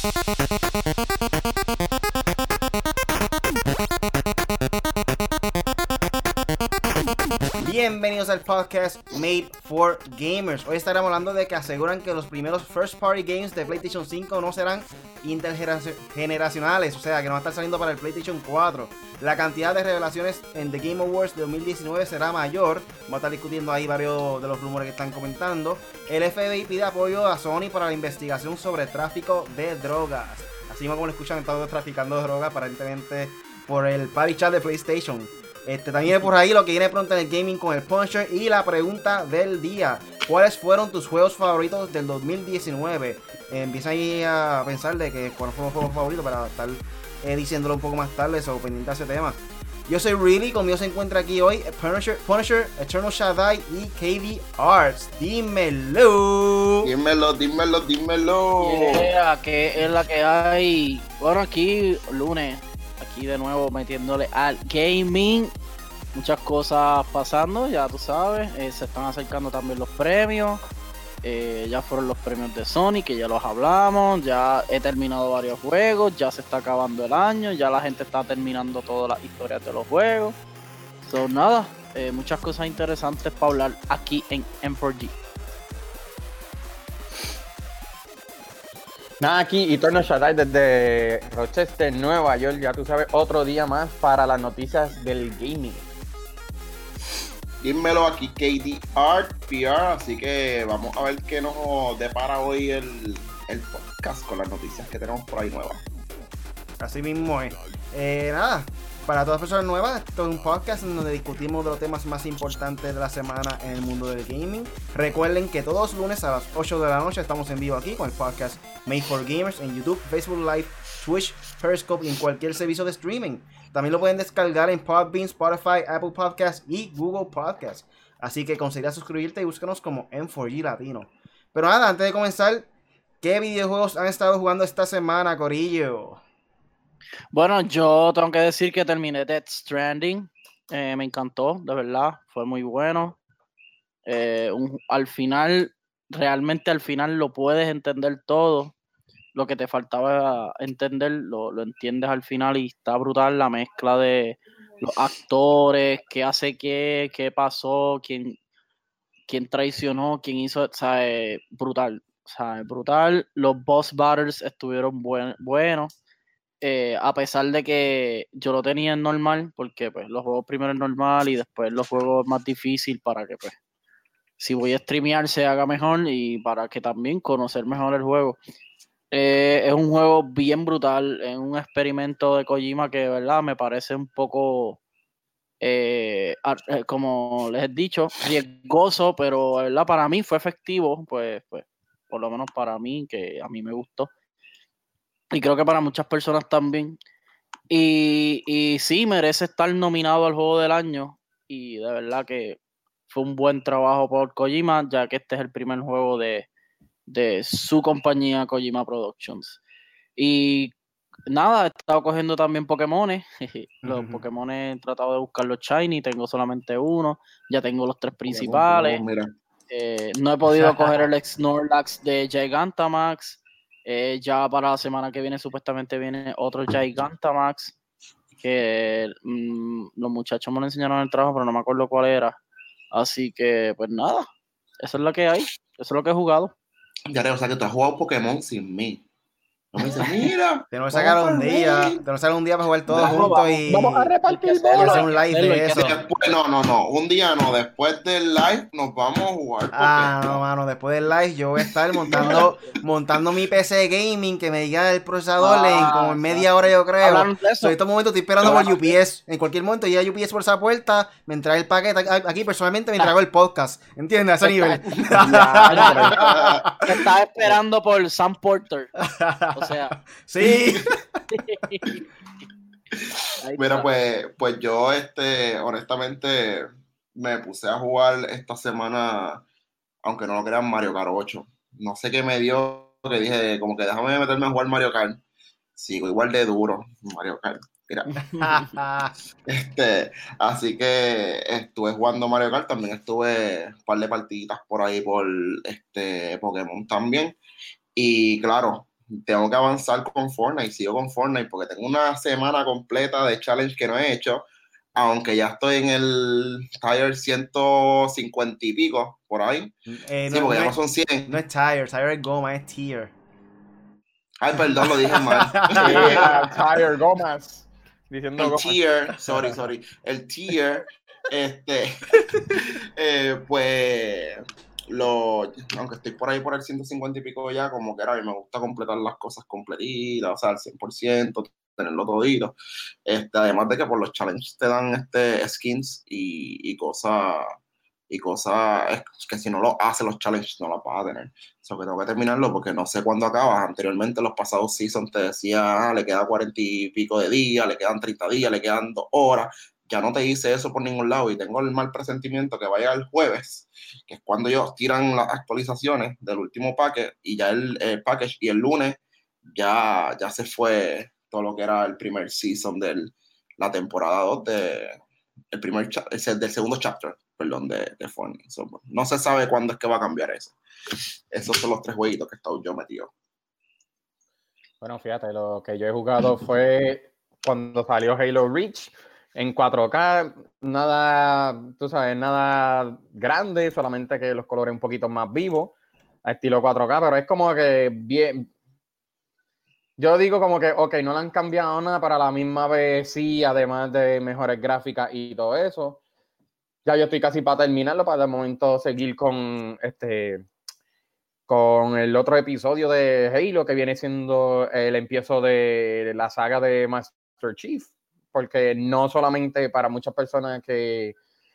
Bienvenidos al Made for Gamers. Hoy estaremos hablando de que aseguran que los primeros first party games de PlayStation 5 no serán intergeneracionales, o sea, que no van a estar saliendo para el PlayStation 4. La cantidad de revelaciones en The Game Awards de 2019 será mayor. Vamos a estar discutiendo ahí varios de los rumores que están comentando. El FBI pide apoyo a Sony para la investigación sobre tráfico de drogas. Así como lo escuchan, están traficando drogas aparentemente por el party chat de PlayStation. Este, también por ahí lo que viene pronto en el gaming con el Punisher y la pregunta del día. ¿Cuáles fueron tus juegos favoritos del 2019? Eh, empieza ahí a pensar de que cuáles fueron los juegos favoritos para estar eh, diciéndolo un poco más tarde o pendiente a ese tema. Yo soy Really, conmigo se encuentra aquí hoy Punisher, Punisher Eternal Shaddai y KD Arts. Dímelo. Dímelo, dímelo, dímelo. Yeah, que es la que hay. Bueno, aquí lunes aquí de nuevo metiéndole al gaming. Muchas cosas pasando, ya tú sabes. Eh, se están acercando también los premios. Eh, ya fueron los premios de Sony, que ya los hablamos. Ya he terminado varios juegos. Ya se está acabando el año. Ya la gente está terminando todas las historias de los juegos. Son nada, eh, muchas cosas interesantes para hablar aquí en M4G. Nada, aquí Eternal Shaddai desde Rochester, Nueva York. Ya tú sabes, otro día más para las noticias del gaming. Dímelo aquí, KD Art PR. Así que vamos a ver qué nos depara hoy el, el podcast con las noticias que tenemos por ahí nuevas. Así mismo es. Eh, nada, para todas las personas nuevas, esto es un podcast donde discutimos de los temas más importantes de la semana en el mundo del gaming. Recuerden que todos los lunes a las 8 de la noche estamos en vivo aquí con el podcast Made for Gamers en YouTube, Facebook Live, Twitch, Periscope y en cualquier servicio de streaming. También lo pueden descargar en Podbean, Spotify, Apple Podcasts y Google Podcasts. Así que considera suscribirte y búscanos como M4G Latino. Pero nada, antes de comenzar, ¿qué videojuegos han estado jugando esta semana, Corillo? Bueno, yo tengo que decir que terminé Dead Stranding. Eh, me encantó, de verdad. Fue muy bueno. Eh, al final, realmente al final lo puedes entender todo. Lo que te faltaba entender, lo, lo entiendes al final y está brutal la mezcla de los actores, qué hace qué, qué pasó, quién, quién traicionó, quién hizo, o brutal, o brutal. Los boss battles estuvieron buenos. Eh, a pesar de que yo lo tenía en normal, porque pues los juegos primero en normal y después los juegos más difícil para que pues si voy a streamear se haga mejor y para que también conocer mejor el juego. Eh, es un juego bien brutal, es un experimento de Kojima que verdad me parece un poco, eh, como les he dicho, riesgoso, pero verdad para mí fue efectivo, pues, pues por lo menos para mí, que a mí me gustó y creo que para muchas personas también. Y, y sí, merece estar nominado al juego del año. Y de verdad que fue un buen trabajo por Kojima, ya que este es el primer juego de, su compañía Kojima Productions. Y nada, he estado cogiendo también Pokémon. los Pokémon he tratado de buscar los Shiny, tengo solamente uno. Ya tengo los tres principales. Eh, no he podido coger el Snorlax de Gigantamax. Eh, ya para la semana que viene supuestamente viene otro Gigantamax que mm, los muchachos me lo enseñaron en el trabajo, pero no me acuerdo cuál era. Así que, pues nada, eso es lo que hay, eso es lo que he jugado. Ya, o sea que tú has jugado Pokémon sin mí. No me dice, mira. Tenemos que sacar un día. Tenemos que sacar un día para jugar todos juntos y. Vamos a repartir y hacer un live de eso. no, no, no. Un día no. Después del live nos vamos a jugar. Ah, no, mano. Después del live yo voy a estar montando, montando mi PC gaming que me diga el procesador en ah, como en media hora, yo creo. En estos momentos estoy esperando por UPS. En cualquier momento llega UPS por esa puerta, me entra el paquete. Aquí personalmente me entrego el podcast. ¿Entiendes? A ese nivel. Estaba esperando por Sam Porter. O sea. sí. Mira, pues, pues yo, este, honestamente, me puse a jugar esta semana, aunque no lo crean, Mario Kart 8. No sé qué me dio, que dije, como que déjame meterme a jugar Mario Kart. Sigo igual de duro, Mario Kart. Mira. este, así que estuve jugando Mario Kart, también estuve un par de partiditas por ahí por este Pokémon también. Y claro, tengo que avanzar con Fortnite, sigo con Fortnite porque tengo una semana completa de challenge que no he hecho, aunque ya estoy en el tier 150 y pico, por ahí. Eh, sí, porque ya no son 100. no es tire, tire es goma, es tier. Ay, perdón, lo dije mal. Tire Gomas. Diciendo el Gomas. tier, sorry, sorry, el tier, este, eh, pues, lo, aunque estoy por ahí por el 150 y pico ya, como que era, a mí me gusta completar las cosas completitas, o sea, al 100%, tenerlo todito, este, además de que por los challenges te dan este, skins y, y cosas, y cosas que si no lo haces los challenges no las vas a tener. So que tengo que terminarlo porque no sé cuándo acabas. Anteriormente los pasados seasons te decía, ah, le queda 40 y pico de días, le quedan 30 días, le quedan 2 horas. Ya no te hice eso por ningún lado y tengo el mal presentimiento que vaya el jueves, que es cuando ellos tiran las actualizaciones del último paquete y ya el, el package y el lunes ya, ya se fue todo lo que era el primer season de la temporada 2 de el primer ese- del segundo chapter, perdón, de, de Fortnite. No se sabe cuándo es que va a cambiar eso. Esos son los tres jueguitos que he estado yo metido. Bueno, fíjate, lo que yo he jugado fue cuando salió Halo Reach en 4K, nada, tú sabes, nada grande, solamente que los colores un poquito más vivos, a estilo 4K, pero es como que bien. Yo digo como que, ok, no le han cambiado nada, para la misma vez sí, además de mejores gráficas y todo eso. Ya yo estoy casi para terminarlo, para de momento seguir con este con el otro episodio de Halo que viene siendo el empiezo de la saga de Master Chief, porque no solamente para muchas personas que,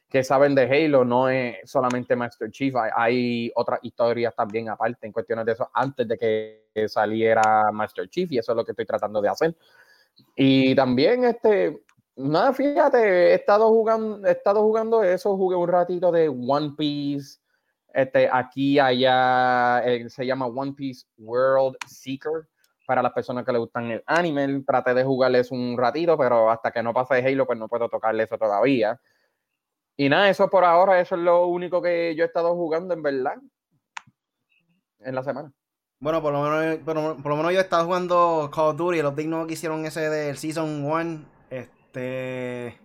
que saben de Halo, no es solamente Master Chief, hay, hay otras historias también aparte en cuestiones de eso antes de que saliera Master Chief y eso es lo que estoy tratando de hacer. Y también este, nada, fíjate, he estado jugando, he estado jugando eso, jugué un ratito de One Piece, este, aquí, allá, eh, se llama One Piece World Seeker. Para las personas que le gustan el anime, traté de jugarles un ratito, pero hasta que no pase Halo, pues no puedo tocarle eso todavía. Y nada, eso por ahora, eso es lo único que yo he estado jugando, en verdad, en la semana. Bueno, por lo menos, por, por lo menos yo he estado jugando Call of Duty, el update nuevo que hicieron ese del Season 1, este...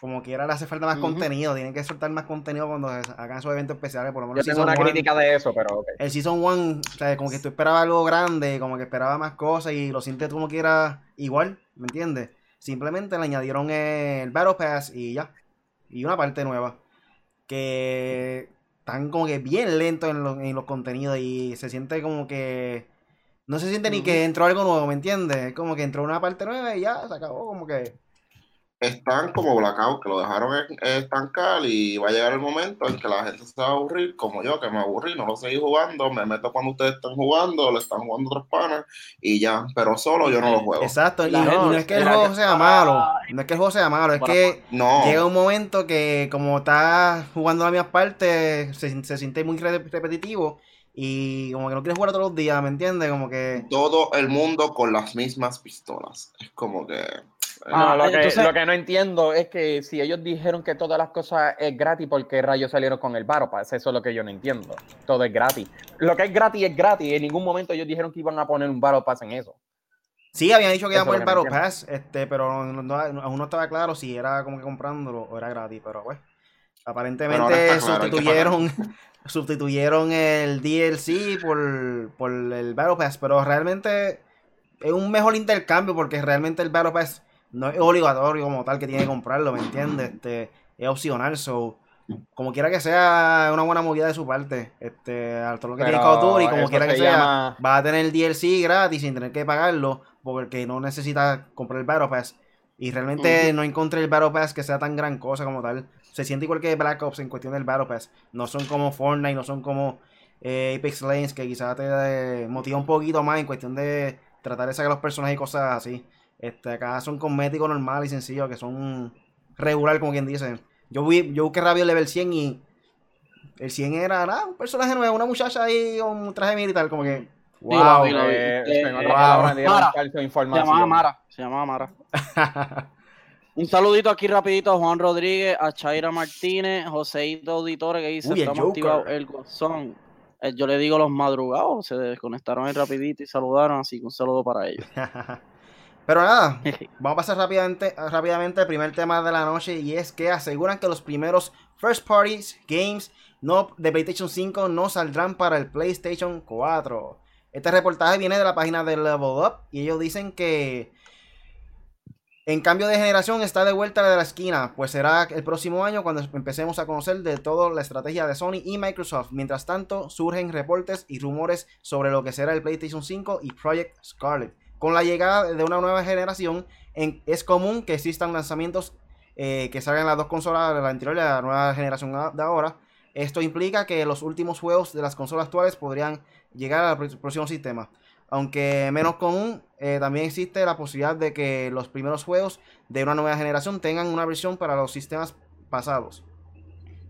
Como quiera le hace falta más contenido, tienen que soltar más contenido cuando hagan esos eventos especiales, por lo Yo menos tengo Season una 1 crítica de eso, pero el Season 1, o sea, como que tú esperabas algo grande, como que esperaba más cosas y lo sientes como quiera igual, ¿me entiendes? Simplemente le añadieron el Battle Pass y ya. Y una parte nueva. Que están como que bien lentos en, los- en los contenidos y se siente como que... No se siente ni que entró algo nuevo, ¿me entiendes? Es como que entró una parte nueva y ya se acabó, como que... Están como Blackout, que lo dejaron en- estancar y va a llegar el momento en que la gente se va a aburrir, como yo, que me aburrí, no lo seguí jugando, me meto cuando ustedes están jugando, lo están jugando otros panas y ya, pero solo yo no lo juego. Exacto, y no, gente- no es que el juego que- sea malo, no es que el juego sea malo, es Bueno, que... No, Llega un momento que como estás jugando la misma parte, se, se siente muy re- repetitivo y como que no quieres jugar todos los días, ¿me entiendes? Como que... todo el mundo con las mismas pistolas. Es como que... eh, Ah, No, lo, que, entonces- lo que no entiendo es que si ellos dijeron que todas las cosas es gratis, ¿por qué rayos salieron con el Battle Pass? Eso es lo que yo no entiendo. Todo es gratis. Lo que es gratis es gratis. En ningún momento ellos dijeron que iban a poner un Battle Pass en eso. Sí, habían dicho que iban a poner no entiendo. Pass, este, pero no- no- aún no estaba claro si era como que comprándolo o era gratis, pero pues... Pero Aparentemente claro, sustituyeron, sustituyeron el DLC por, por el Battle Pass, pero realmente es un mejor intercambio porque realmente el Battle Pass no es obligatorio como tal que tiene que comprarlo, ¿me entiendes? Este, es opcional, so como quiera que sea una buena movida de su parte, este, a todo lo que tiene Call of Duty, como quiera que se sea, va a tener el DLC gratis sin tener que pagarlo porque no necesita comprar el Battle Pass. Y realmente no encontré el Battle Pass que sea tan gran cosa como tal. Se siente igual que Black Ops en cuestión del Battle Pass. No son como Fortnite, no son como eh, Apex Legends que quizás te eh, motiva un poquito más en cuestión de tratar de sacar los personajes y cosas así. Este, acá son cosméticos normales y sencillos que son regular como quien dice. Yo, vi, yo busqué el level 100 y el 100 era nada, un personaje nuevo, una muchacha ahí con un traje militar como que... Wow. vi. Eh, Eh, otras eh, dieron Mara. Se información. llamaba Mara, se llamaba Mara. Un saludito aquí rapidito a Juan Rodríguez, a Chaira Martínez, Joseito Auditore que dice, Uy, el estamos Joker. activados el gozón. eh, yo le digo los madrugados, se desconectaron ahí rapidito y saludaron, así que un saludo para ellos. Pero nada, vamos a pasar rápidamente, rápidamente al primer tema de la noche y es que aseguran que los primeros first parties games no, de PlayStation 5 no saldrán para el PlayStation 4. Este reportaje viene de la página de Level Up y ellos dicen que en cambio de generación está de vuelta de la esquina, pues será el próximo año cuando empecemos a conocer de todo la estrategia de Sony y Microsoft. Mientras tanto, surgen reportes y rumores sobre lo que será el PlayStation 5 y Project Scarlet. Con la llegada de una nueva generación, es común que existan lanzamientos eh, que salgan las dos consolas la anterior y la nueva generación de ahora. Esto implica que los últimos juegos de las consolas actuales podrían llegar al próximo sistema. Aunque menos común, eh, también existe la posibilidad de que los primeros juegos de una nueva generación tengan una versión para los sistemas pasados.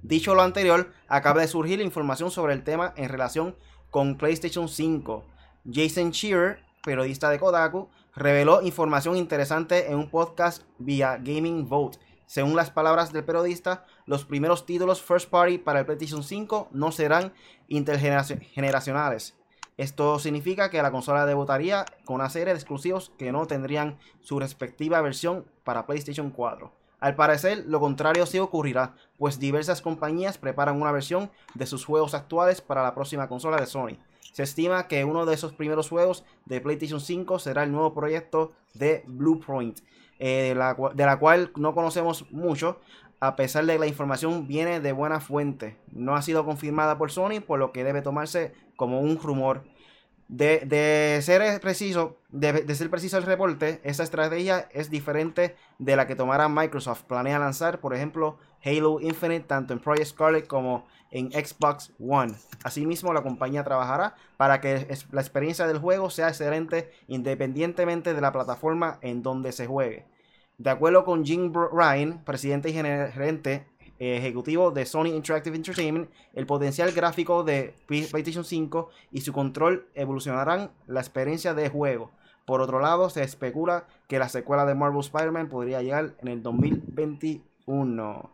Dicho lo anterior, acaba de surgir información sobre el tema en relación con PlayStation 5. Jason Shearer periodista de Kodaku, reveló información interesante en un podcast vía Gaming Vote. Según las palabras del periodista, los primeros títulos first party para el PlayStation 5 no serán intergeneracionales. Esto significa que la consola debutaría con una serie de exclusivos que no tendrían su respectiva versión para PlayStation 4. Al parecer, lo contrario sí ocurrirá, pues diversas compañías preparan una versión de sus juegos actuales para la próxima consola de Sony. Se estima que uno de esos primeros juegos de PlayStation 5 será el nuevo proyecto de Blueprint, eh, de la cual no conocemos mucho, a pesar de que la información viene de buena fuente. No ha sido confirmada por Sony, por lo que debe tomarse como un rumor. De, ser preciso, de, ser preciso el reporte, esta estrategia es diferente de la que tomará Microsoft. Planea lanzar, por ejemplo, Halo Infinite tanto en Project Scarlet como en Xbox One. Asimismo, la compañía trabajará para que la experiencia del juego sea excelente independientemente de la plataforma en donde se juegue. De acuerdo con Jim Ryan, presidente y gerente ejecutivo de Sony Interactive Entertainment, el potencial gráfico de PlayStation 5 y su control evolucionarán la experiencia de juego. Por otro lado, se especula que la secuela de Marvel Spider-Man podría llegar en el 2021.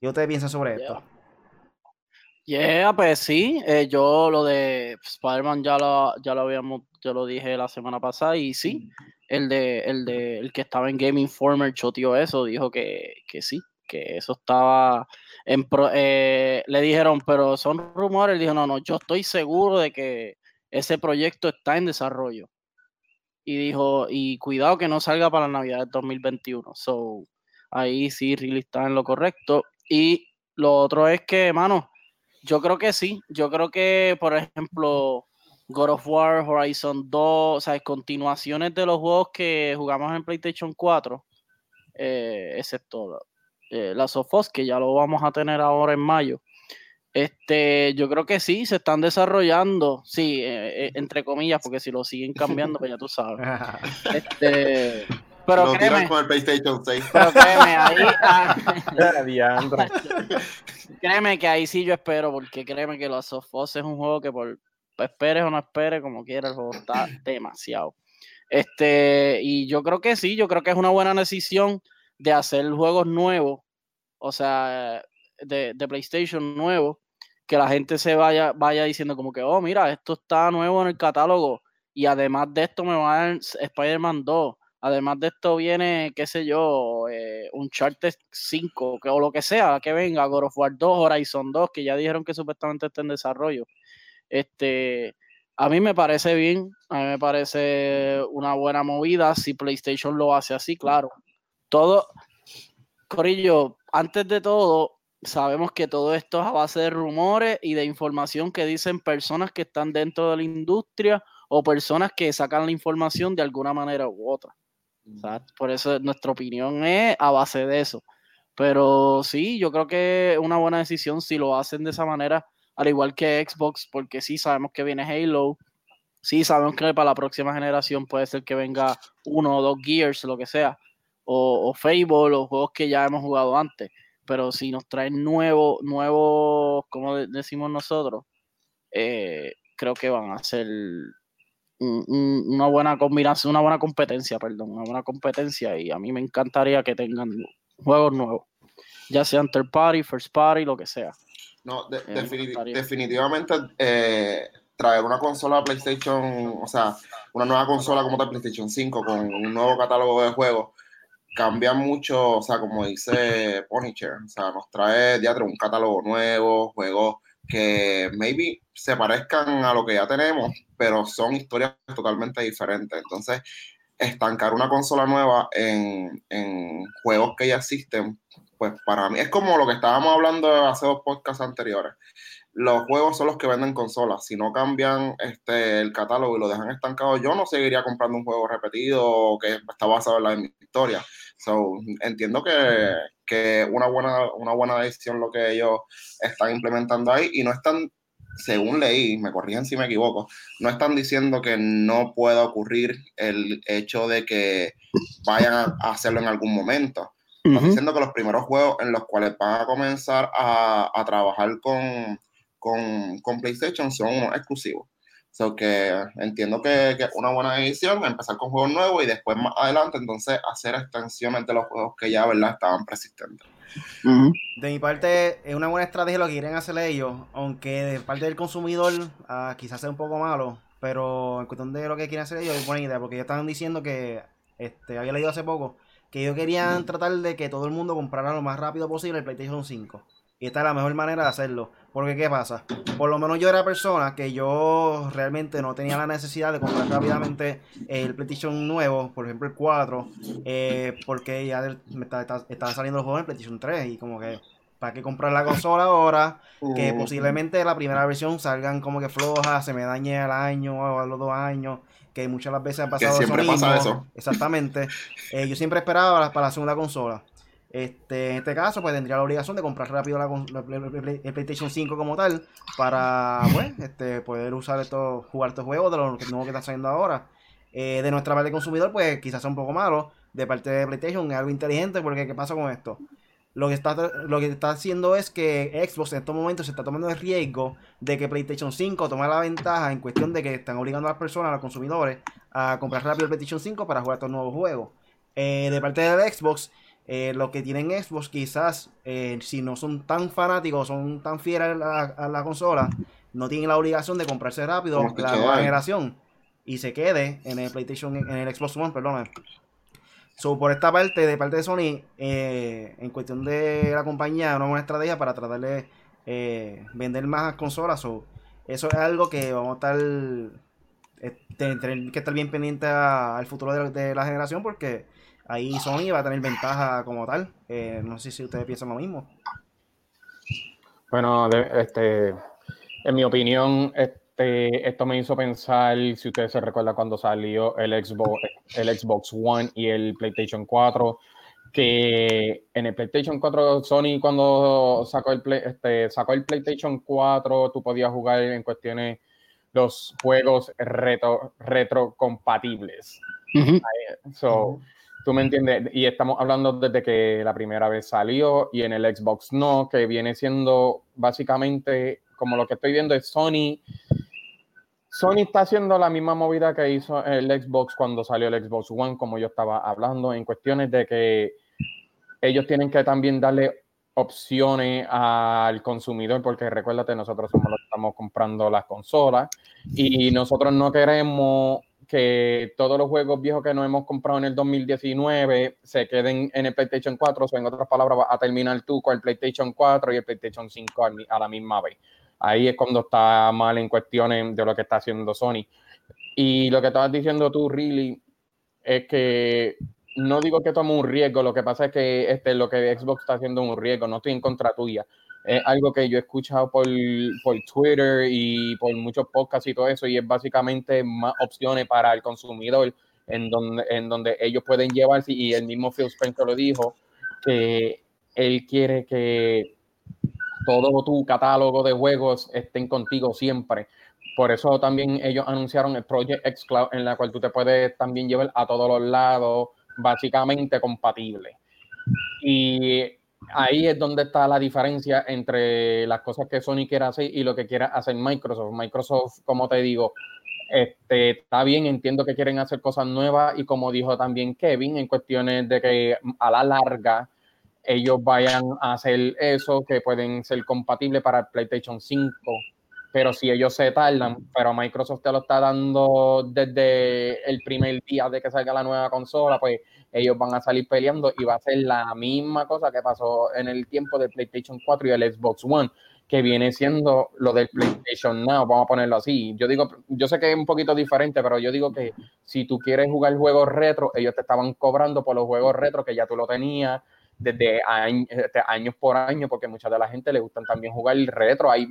¿Qué ustedes piensan sobre esto? Yeah, pues sí, eh, yo lo de Spider-Man ya lo, ya lo habíamos, yo lo dije la semana pasada y sí, el de, el de, el que estaba en Game Informer choteó eso, dijo que, que sí, que eso estaba en eh, le dijeron, pero son rumores, dijo, no, no, yo estoy seguro de que ese proyecto está en desarrollo. Y dijo, y cuidado que no salga para la Navidad de 2021. So, ahí sí, really está en lo correcto. Y lo otro es que, mano, yo creo que sí. Yo creo que, por ejemplo, God of War, Horizon 2, o sea, continuaciones de los juegos que jugamos en PlayStation 4, eh, excepto eh, la Sofos, que ya lo vamos a tener ahora en mayo. Este, yo creo que sí, se están desarrollando, sí, eh, eh, entre comillas, porque si lo siguen cambiando, pues ya tú sabes. Este, pero créeme, con el PlayStation 6. Pero créeme, ahí, ah, créeme que ahí sí yo espero, porque créeme que los Sofos es un juego que por esperes o no esperes, como quieras, el juego está demasiado. Este, y yo creo que sí, yo creo que es una buena decisión de hacer juegos nuevos, o sea, de, PlayStation nuevos, que la gente se vaya, vaya diciendo como que, oh, mira, esto está nuevo en el catálogo y además de esto me va a dar Spider-Man 2. Además de esto viene, qué sé yo, eh, un Charter 5 que, o lo que sea, que venga, God of War 2, Horizon 2, que ya dijeron que supuestamente está en desarrollo. Este, a mí me parece bien, a mí me parece una buena movida si PlayStation lo hace así, claro todo, Corillo, antes de todo, sabemos que todo esto es a base de rumores y de información que dicen personas que están dentro de la industria o personas que sacan la información de alguna manera u otra. Por eso nuestra opinión es a base de eso. Pero sí, yo creo que es una buena decisión si lo hacen de esa manera, al igual que Xbox, porque sí sabemos que viene Halo, sí sabemos que para la próxima generación puede ser que venga uno o dos Gears, lo que sea o, Fable o juegos que ya hemos jugado antes. Pero si nos traen nuevos, nuevos, como decimos nosotros, eh, creo que van a ser una buena combinación, una buena competencia, perdón, una buena competencia y a mí me encantaría que tengan juegos nuevos, ya sean third party, first party, lo que sea. No, de- Eh, definitivamente eh, traer una consola PlayStation, o sea, una nueva consola como tal PlayStation 5 con un nuevo catálogo de juegos, cambia mucho, o sea, como dice Punisher, o sea, nos trae un catálogo nuevo, juegos que maybe se parezcan a lo que ya tenemos, pero son historias totalmente diferentes. Entonces, estancar una consola nueva en, en juegos que ya existen, pues para mí es como lo que estábamos hablando hace dos podcasts anteriores. Los juegos son los que venden consolas. Si no cambian este, el catálogo y lo dejan estancado, yo no seguiría comprando un juego repetido que está basado en la misma historia. So, entiendo que, que una buena, una buena decisión lo que ellos están implementando ahí y no están, según leí, me corrigen si me equivoco, no están diciendo que no pueda ocurrir el hecho de que vayan a hacerlo en algún momento. Están diciendo que los primeros juegos en los cuales van a comenzar a, a trabajar con, con, con PlayStation son exclusivos. So que entiendo que, que es una buena decisión empezar con juegos nuevos y después más adelante entonces hacer extensiones de los juegos que ya ¿verdad? estaban persistentes. De mi parte, es una buena estrategia lo que quieren hacer ellos, aunque de parte del consumidor ah, quizás sea un poco malo, pero en cuestión de lo que quieren hacer ellos es buena idea, porque ellos estaban diciendo que, este, había leído hace poco, que ellos querían tratar de que todo el mundo comprara lo más rápido posible el PlayStation 5. Y esta es la mejor manera de hacerlo. Porque, ¿qué pasa? Por lo menos yo era persona que yo realmente no tenía la necesidad de comprar rápidamente el PlayStation nuevo, por ejemplo el 4, eh, porque ya me está- está- estaban saliendo los juegos en PlayStation 3 y como que, ¿para qué comprar la consola ahora? Que posiblemente la primera versión salgan como que flojas, se me dañe al año o a los dos años, que muchas de las veces ha pasado siempre eso pasa mismo. eso. Exactamente. Eh, yo siempre esperaba para la segunda consola. Este, en este caso, pues tendría la obligación de comprar rápido la, el, PlayStation 5 como tal para pues, este, poder usar estos, jugar estos juegos de lo que- nuevo que está saliendo ahora. Eh, de nuestra parte de consumidor, pues quizás sea un poco malo. De parte de PlayStation es algo inteligente porque ¿qué pasa con esto? Lo que, está, lo que está haciendo es que Xbox en estos momentos se está tomando el riesgo de que PlayStation 5 tome la ventaja en cuestión de que están obligando a las personas, a los consumidores, a comprar rápido el PlayStation 5 para jugar estos nuevos juegos. Eh, de parte del Xbox, eh, lo que tienen Xbox quizás, eh, si no son tan fanáticos, son tan fieles a la, a la consola, no tienen la obligación de comprarse rápido la nueva generación y se quede en el PlayStation, en el Xbox One, perdón. So, por esta parte, de parte de Sony, eh, en cuestión de la compañía, una buena estrategia para tratar de vender más consolas. So, eso es algo que vamos a estar te- tener que estar bien pendiente al futuro de, de la generación porque ahí Sony va a tener ventaja como tal. Eh, no sé si ustedes piensan lo mismo. Bueno, de- este, en mi opinión, este, esto me hizo pensar, si ustedes se recuerdan cuando salió el Xbox, el Xbox One y el PlayStation 4, que en el PlayStation 4 Sony cuando sacó el, Play- este, sacó el PlayStation 4, tú podías jugar en cuestiones los juegos retro, retrocompatibles. Ujú. So, tú me entiendes, y estamos hablando desde que la primera vez salió y en el Xbox no, que viene siendo básicamente como lo que estoy viendo es Sony. Sony está haciendo la misma movida que hizo el Xbox cuando salió el Xbox One, como yo estaba hablando, en cuestiones de que ellos tienen que también darle opciones al consumidor, porque recuérdate, nosotros somos los que estamos comprando las consolas y nosotros no queremos que todos los juegos viejos que nos hemos comprado en el 2019 se queden en el PlayStation 4, o en otras palabras, vas a terminar tú con el PlayStation 4 y el PlayStation 5 al mi- a la misma vez. Ahí es cuando está mal en cuestiones de lo que está haciendo Sony. Y lo que estabas diciendo tú, really, es que no digo que tome un riesgo, lo que pasa es que este, lo que Xbox está haciendo es un riesgo, no estoy en contra tuya. Es algo que yo he escuchado por, por Twitter y por muchos podcasts y todo eso, y es básicamente más opciones para el consumidor en donde, en donde ellos pueden llevarse, y el mismo Phil Spencer lo dijo, que él quiere que todo tu catálogo de juegos estén contigo siempre. Por eso también ellos anunciaron el Project X Cloud, en la cual tú te puedes también llevar a todos los lados, básicamente compatible. Y ahí es donde está la diferencia entre las cosas que Sony quiere hacer y lo que quiere hacer Microsoft. Microsoft, como te digo, este, está bien, entiendo que quieren hacer cosas nuevas y como dijo también Kevin, en cuestiones de que a la larga ellos vayan a hacer eso, que pueden ser compatibles para el PlayStation 5. Pero si ellos se tardan, pero Microsoft te lo está dando desde el primer día de que salga la nueva consola, pues ellos van a salir peleando y va a ser la misma cosa que pasó en el tiempo del PlayStation 4 y el Xbox One que viene siendo lo del PlayStation Now, vamos a ponerlo así. Yo digo, yo sé que es un poquito diferente, pero yo digo que si tú quieres jugar juegos retro, ellos te estaban cobrando por los juegos retro que ya tú lo tenías desde años, por año, porque mucha de la gente le gustan también jugar el retro. Hay,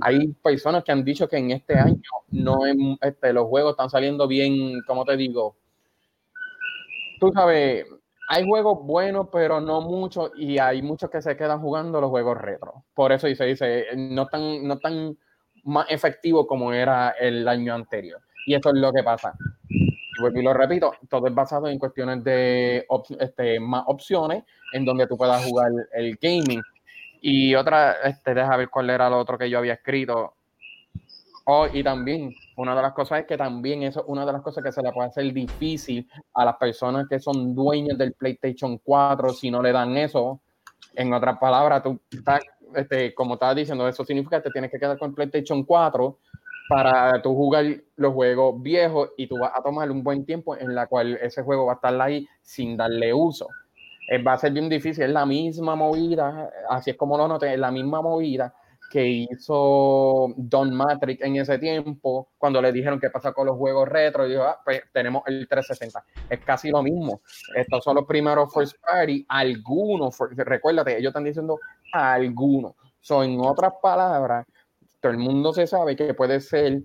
hay personas que han dicho que en este año no este, los juegos están saliendo bien, como te digo, tú sabes, hay juegos buenos, pero no muchos, y hay muchos que se quedan jugando los juegos retro. Por eso se dice, no tan, no tan más efectivo como era el año anterior. Y eso es lo que pasa. Y lo repito, todo es basado en cuestiones de este, más opciones en donde tú puedas jugar el gaming. Y otra, este, deja ver cuál era lo otro que yo había escrito. Oh, y también, una de las cosas es que también eso es una de las cosas que se le puede hacer difícil a las personas que son dueñas del PlayStation 4 si no le dan eso. En otras palabras, tú estás, este, como estaba diciendo, eso significa que te tienes que quedar con el PlayStation 4 para tú jugar los juegos viejos y tú vas a tomar un buen tiempo en la cual ese juego va a estar ahí sin darle uso. Eh, va a ser bien difícil, es la misma movida, así es como lo noté, es la misma movida que hizo Don Matrix en ese tiempo, cuando le dijeron qué pasa con los juegos retro, y dijo, ah, pues tenemos el 360. Es casi lo mismo. Estos son los primeros first party, algunos, recuérdate, ellos están diciendo algunos. Son en otras palabras, todo el mundo se sabe que puede ser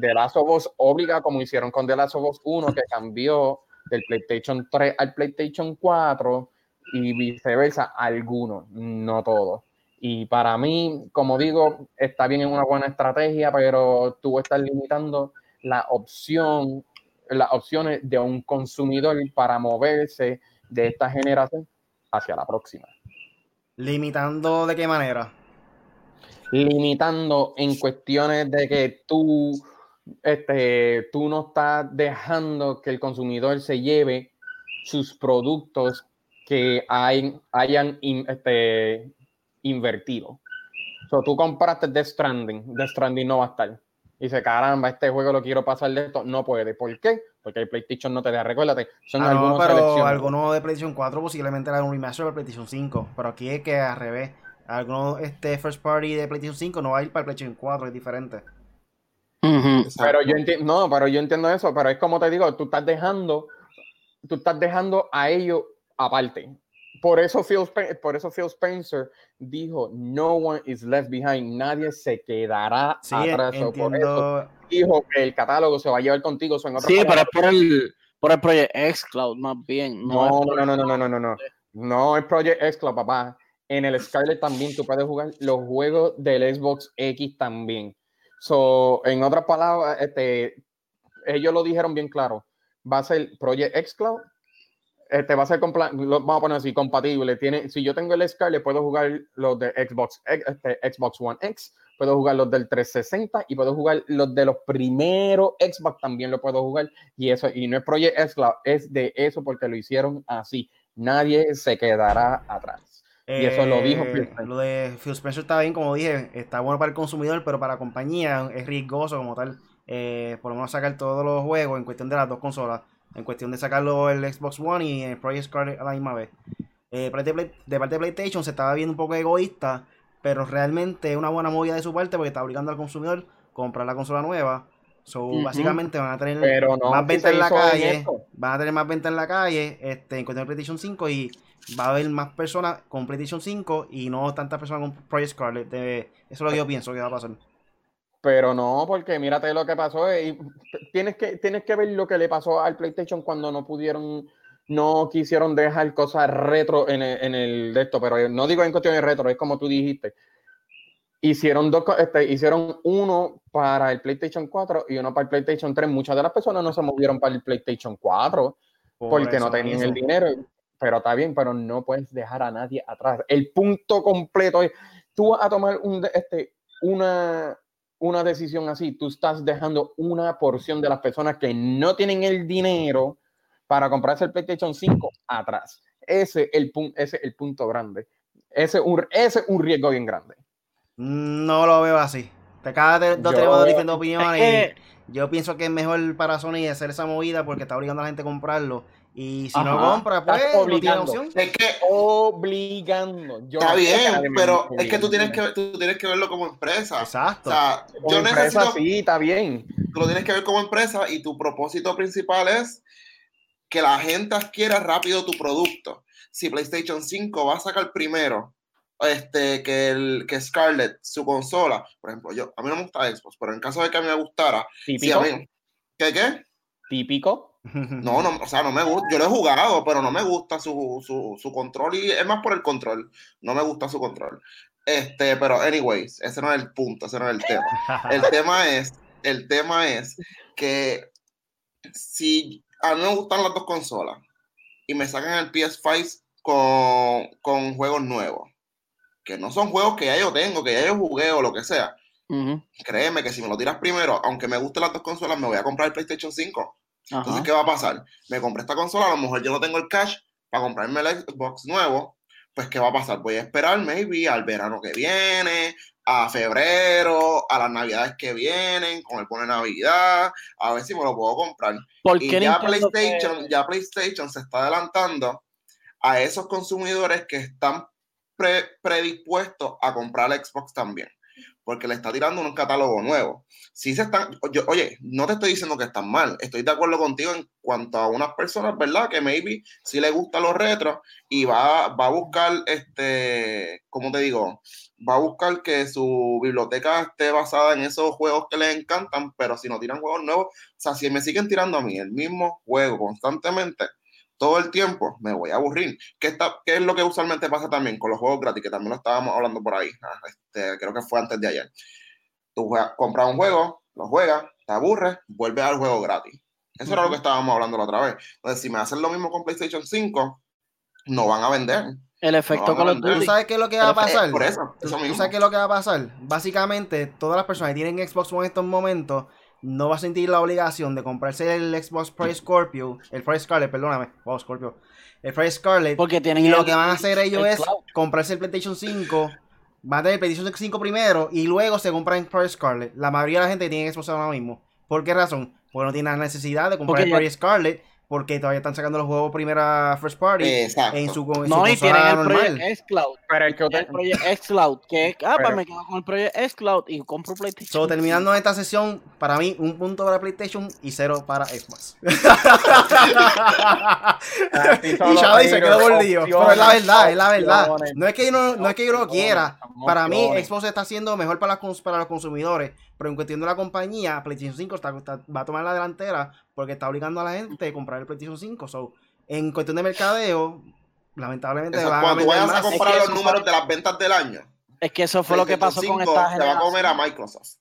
The Last of Us obliga, como hicieron con The Last of Us 1, que cambió del PlayStation 3 al PlayStation 4 y viceversa, algunos, no todos. Y para mí, como digo, está bien en una buena estrategia, pero tú estás limitando la opción, las opciones de un consumidor para moverse de esta generación hacia la próxima. ¿Limitando de qué manera? Limitando en cuestiones de que tú, este, tú no estás dejando que el consumidor se lleve sus productos que hay, hayan este, invertido. So, tú compraste Death Stranding, Death Stranding no va a estar. Y dice, caramba, este juego lo quiero pasar de esto. No puede. ¿Por qué? Porque el PlayStation no te deja. Recuérdate, son ah, algunos pero algunos de PlayStation 4 posiblemente era un remaster de PlayStation 5. Pero aquí es que al revés. Algunos este first party de PlayStation 5 no va a ir para PlayStation 4, es diferente. Pero yo entiendo, no, pero yo entiendo eso, pero es como te digo, tú estás dejando, tú estás dejando a ellos aparte por eso, Phil, por eso Phil Spencer dijo, no one is left behind, nadie se quedará atrás. Por eso dijo que el catálogo se va a llevar contigo. sí, pero es por el, por el Project X Cloud más bien. No, no, no, no, no, no, no, no. No es Project X Cloud, papá. En el Scarlet también tú puedes jugar los juegos del Xbox X también. So, en otras palabras, este, ellos lo dijeron bien claro. Va a ser Project X Cloud este va a ser, vamos a poner así, compatible. Tiene, si yo tengo el Scarlet, puedo jugar los de Xbox, este, Xbox One X, puedo jugar los del 360 y puedo jugar los de los primeros Xbox también lo puedo jugar. Y eso, y no es Project X, es de eso porque lo hicieron así. Nadie se quedará atrás. Y eso lo dijo Phil eh, Lo de Phil Spencer está bien, como dije, está bueno para el consumidor, pero para la compañía es riesgoso como tal. Eh, por lo menos sacar todos los juegos en cuestión de las dos consolas en cuestión de sacarlo el Xbox One y el Project Scarlet a la misma vez. Eh, de, parte de PlayStation se estaba viendo un poco egoísta, pero realmente es una buena movida de su parte porque está obligando al consumidor a comprar la consola nueva. So, básicamente van a tener más venta en la calle, van a tener más venta en la calle este, en cuestión de PlayStation 5 y va a haber más personas con PlayStation 5 y no tantas personas con Project Scarlet. eso es lo que yo pienso que va a pasar. Pero no, porque mírate lo que pasó. Y tienes, que, tienes que ver lo que le pasó al PlayStation cuando no pudieron, no quisieron dejar cosas retro en el, en el de esto. Pero no digo en cuestión de retro, es como tú dijiste. Hicieron dos, este, hicieron uno para el PlayStation 4 y uno para el PlayStation 3. Muchas de las personas no se movieron para el PlayStation 4 porque no tenían el dinero. Pero está bien, pero no puedes dejar a nadie atrás. El punto completo es, tú vas a tomar un, este, una, una decisión así, tú estás dejando una porción de las personas que no tienen el dinero para comprarse el PlayStation 5 atrás. Ese es el, ese es el punto grande. Ese es un, ese es un riesgo bien grande. No lo veo así. Te acabas de, dos Yo- Es opiniones. que- yo pienso que es mejor para Sony hacer esa movida porque está obligando a la gente a comprarlo. Y si no Ajá. compra, pues no tiene obligando. opción. Es que Obligando. Yo está bien, pero es que tú tienes que, tú tienes que verlo como empresa. Exacto. O sea, Como yo empresa, necesito, sí, está bien. tú lo tienes que ver como empresa y tu propósito principal es que la gente adquiera rápido tu producto. Si PlayStation 5 va a sacar primero este, que, el, que Scarlett, su consola, por ejemplo, yo, a mí no me gusta Xbox, pero en caso de que a mí me gustara, si Típico. a mí, ¿qué qué? Típico. No, no, o sea, no me gusta, yo lo he jugado, pero no me gusta su, su, su control y es más por el control, no me gusta su control. Este, pero anyways, ese no es el punto, ese no es el tema. El tema es, el tema es que si a mí me gustan las dos consolas y me sacan el PS5 con, con juegos nuevos, que no son juegos que ya yo tengo, que ya yo jugué o lo que sea, créeme que si me lo tiras primero, aunque me gusten las dos consolas, me voy a comprar el PlayStation 5. Entonces. ¿qué va a pasar? Me compré esta consola, a lo mejor yo no tengo el cash para comprarme el Xbox nuevo. Pues, ¿qué va a pasar? Voy a esperar, maybe, al verano que viene, a febrero, a las navidades que vienen, con el pone Navidad, a ver si me lo puedo comprar. ¿Por Y ya PlayStation, que- ya PlayStation se está adelantando a esos consumidores que están pre- predispuestos a comprar el Xbox también, porque le está tirando un catálogo nuevo. Si se están, yo- oye, no te estoy diciendo que están mal, estoy de acuerdo contigo en cuanto a unas personas, ¿verdad? Que maybe sí le gustan los retros y va, va a buscar, este, ¿cómo te digo? Va a buscar que su biblioteca esté basada en esos juegos que les encantan, pero si no tiran juegos nuevos, o sea, si me siguen tirando a mí el mismo juego constantemente, todo el tiempo, me voy a aburrir. ¿Qué, está, ¿Qué es lo que usualmente pasa también con los juegos gratis? Que también lo estábamos hablando por ahí. Ah, Este, creo que fue antes de ayer. Tú juegas- compras un juego, lo juegas, te aburres, vuelves al juego gratis. Eso era lo que estábamos hablando la otra vez. Entonces, si me hacen lo mismo con PlayStation 5, no van a vender. El efecto no, ¿Tú sabes qué es lo que va a pasar? Por eso, ¿Tú, eso tú mismo. sabes qué es lo que va a pasar? Básicamente, todas las personas que tienen Xbox One en estos momentos no va a sentir la obligación de comprarse el Xbox Pro Scorpio, el Pro Scarlet, perdóname, oh, Scorpio, el Pro Scarlet, Porque tienen y lo que van a hacer ellos el es cloud. comprarse el PlayStation 5, van a tener el PlayStation 5 primero y luego se compran el Pro Scarlet. La mayoría de la gente tiene Xbox ahora mismo. ¿Por qué razón? Porque no tienen la necesidad de comprar Porque el ya- Pro Scarlet porque todavía están sacando los juegos primera first party Exacto. en su, en su No, y tienen consola el normal. Project Xcloud. Pero es que El Project Xcloud. Que, ah, Pero- pues me quedo con el Project Xcloud y compro PlayStation. So, terminando esta sesión, para mí, un punto para PlayStation y cero para Xbox. Y los Chava dice quedó mordido. Pero es la verdad, es la verdad. No es que yo, no, no es que yo lo quiera. Para mí. Xbox está haciendo mejor para, cons- para los consumidores. Pero en cuestión de la compañía, PlayStation 5 está, está- va a tomar la delantera porque está obligando a la gente a comprar el PlayStation 5. So, en cuestión de mercadeo, lamentablemente van a Cuando tú vender vayas a Es que los números fue- de las ventas del año, Es que eso fue lo que pasó con 5 esta se va a comer a generación. Microsoft.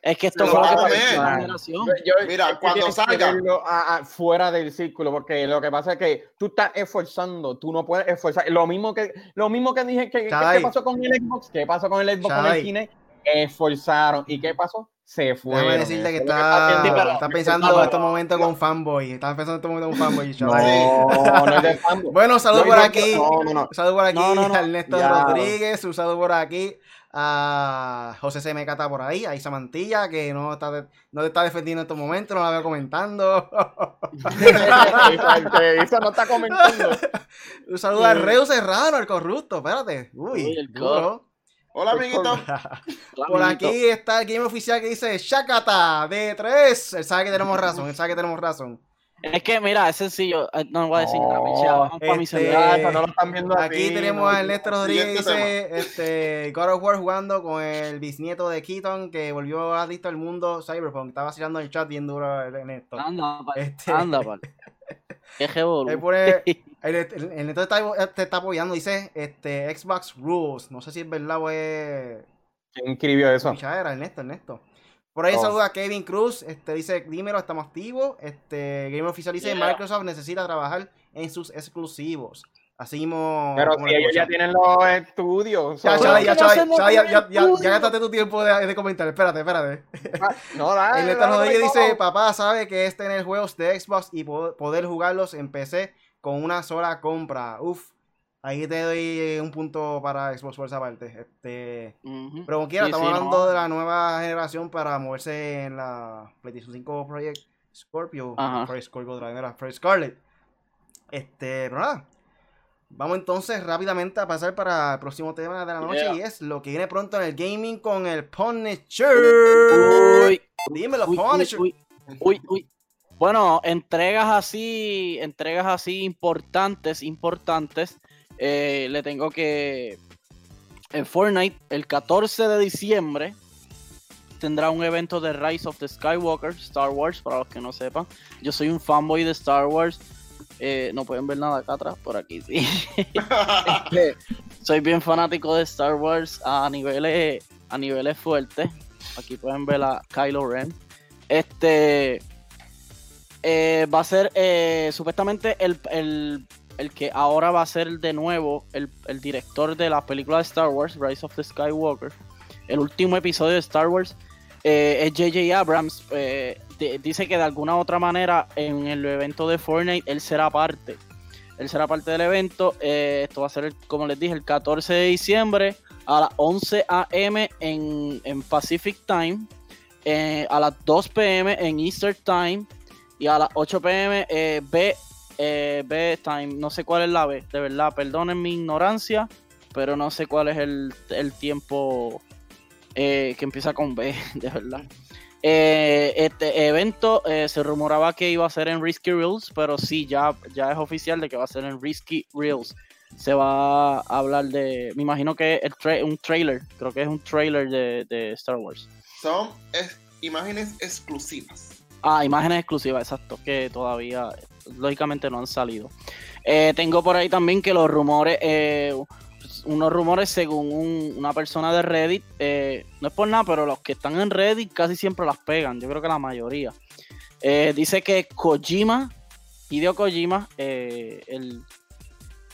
Es que esto Se fue lo lo que a pasó con esta generación. Yo- Mira, cuando salga- a- a- fuera del círculo, porque lo que pasa es que tú estás esforzando, tú no puedes esforzar. Lo mismo que, lo mismo que dije que. ¿qué pasó con el Xbox? ¿Qué pasó con el Xbox con Chai. el Kinect? Esforzaron. ¿Y qué pasó? Se fueron. Déjame decirte que está, está pensando en estos momentos con fanboy. Está pensando en estos momentos con fanboy. No, chaval. no es de fanboy. Bueno, saludos No, por aquí. No, no, no. Un saludo por aquí a Ernesto Ya. Rodríguez, un saludo por aquí a José CMK está por ahí, a Isa Mantilla, que no está de- no te está defendiendo en estos momentos, no la veo comentando. Eso no está comentando. un saludo a Reu Serrano, el corrupto, espérate. Uy, Uy, el duro. Hola, amiguito. Por aquí está el game oficial que dice Shakata de 3. Él sabe que tenemos razón, él sabe que tenemos razón. Es que, mira, es sencillo. eh, No voy a decir nada, No, mi este, celular. Eso no lo están viendo Aquí tenemos no. a Ernesto Rodríguez, Siguiente dice este, God of War jugando con el bisnieto de Keaton que volvió adicto al mundo Cyberpunk. Estaba vacilando en el chat bien duro Ernesto. Anda, pal. Este- Anda, pal. Qué Él pone- el, el- el está, te está apoyando, dice este, Xbox Rules. No sé si es verdad o es ¿Quién escribió eso? pichadera, Ernesto, Ernesto. Por ahí Oh. saluda a Kevin Cruz, este dice, dímelo, estamos activos. Este Game Oficial dice, Yeah. Microsoft necesita trabajar en sus exclusivos. Así mismo. Pero si ellos ya tienen los estudios. Ya, ya, ¿Por qué no Chay, hacemos Chay, ya, ya, ya, ya gastaste tu tiempo de, de comentar. Espérate, espérate. No, dale, El Rodríguez dale, dice, no. papá sabe que es tener juegos de Xbox y po- poder jugarlos en PC con una sola compra. Uf, ahí te doy un punto para Xbox Force aparte. Este, Ujú. pero como quiera, Sí, estamos sí, hablando no. de la nueva generación para moverse en la PlayStation 5 Project Scorpio. Scorpio Project Scarlet. Este, pero nada. Vamos entonces rápidamente a pasar para el próximo tema de la noche Yeah. y es lo que viene pronto en el gaming con el Punisher. Uy, Dímelo, uy, Punisher. uy, uy, uy. Bueno, entregas así, entregas así importantes, importantes. eh, le tengo que. En Fortnite, el 14 de diciembre, tendrá un evento de Rise of the Skywalker, Star Wars, para los que no sepan. Yo soy un fanboy de Star Wars. eh, no pueden ver nada acá atrás, por aquí sí. Este, soy bien fanático de Star Wars a niveles, a niveles fuertes. Aquí pueden ver a Kylo Ren. Este eh, va a ser eh, supuestamente el, el- el que ahora va a ser de nuevo el, el director de la película de Star Wars, Rise of the Skywalker. El último episodio de Star Wars eh, es J.J. Abrams. eh, di- dice que de alguna u otra manera en el evento de Fortnite él será parte. Él será parte del evento. eh, esto va a ser, como les dije, el 14 de diciembre a las 11 a.m. En, en Pacific Time. a las 2 p.m. en Eastern Time. Y a las 8 p.m. eh, B, eh, B Time. No sé cuál es la B, de verdad. Perdonen mi ignorancia. Pero no sé cuál es el, el tiempo eh, que empieza con B, de verdad. Este evento se rumoraba que iba a ser en Risky Reels, pero sí, ya, ya es oficial de que va a ser en Risky Reels. Se va a hablar de, me imagino que es tra- un trailer, creo que es un trailer de, Star Wars. Son es- imágenes exclusivas. Ah, imágenes exclusivas, exacto, que todavía, lógicamente, no han salido. Eh, tengo por ahí también que los rumores, eh, unos rumores según un- una persona de Reddit, eh, no es por nada, pero los que están en Reddit casi siempre las pegan, yo creo que la mayoría. Dice que Kojima, Hideo Kojima, el,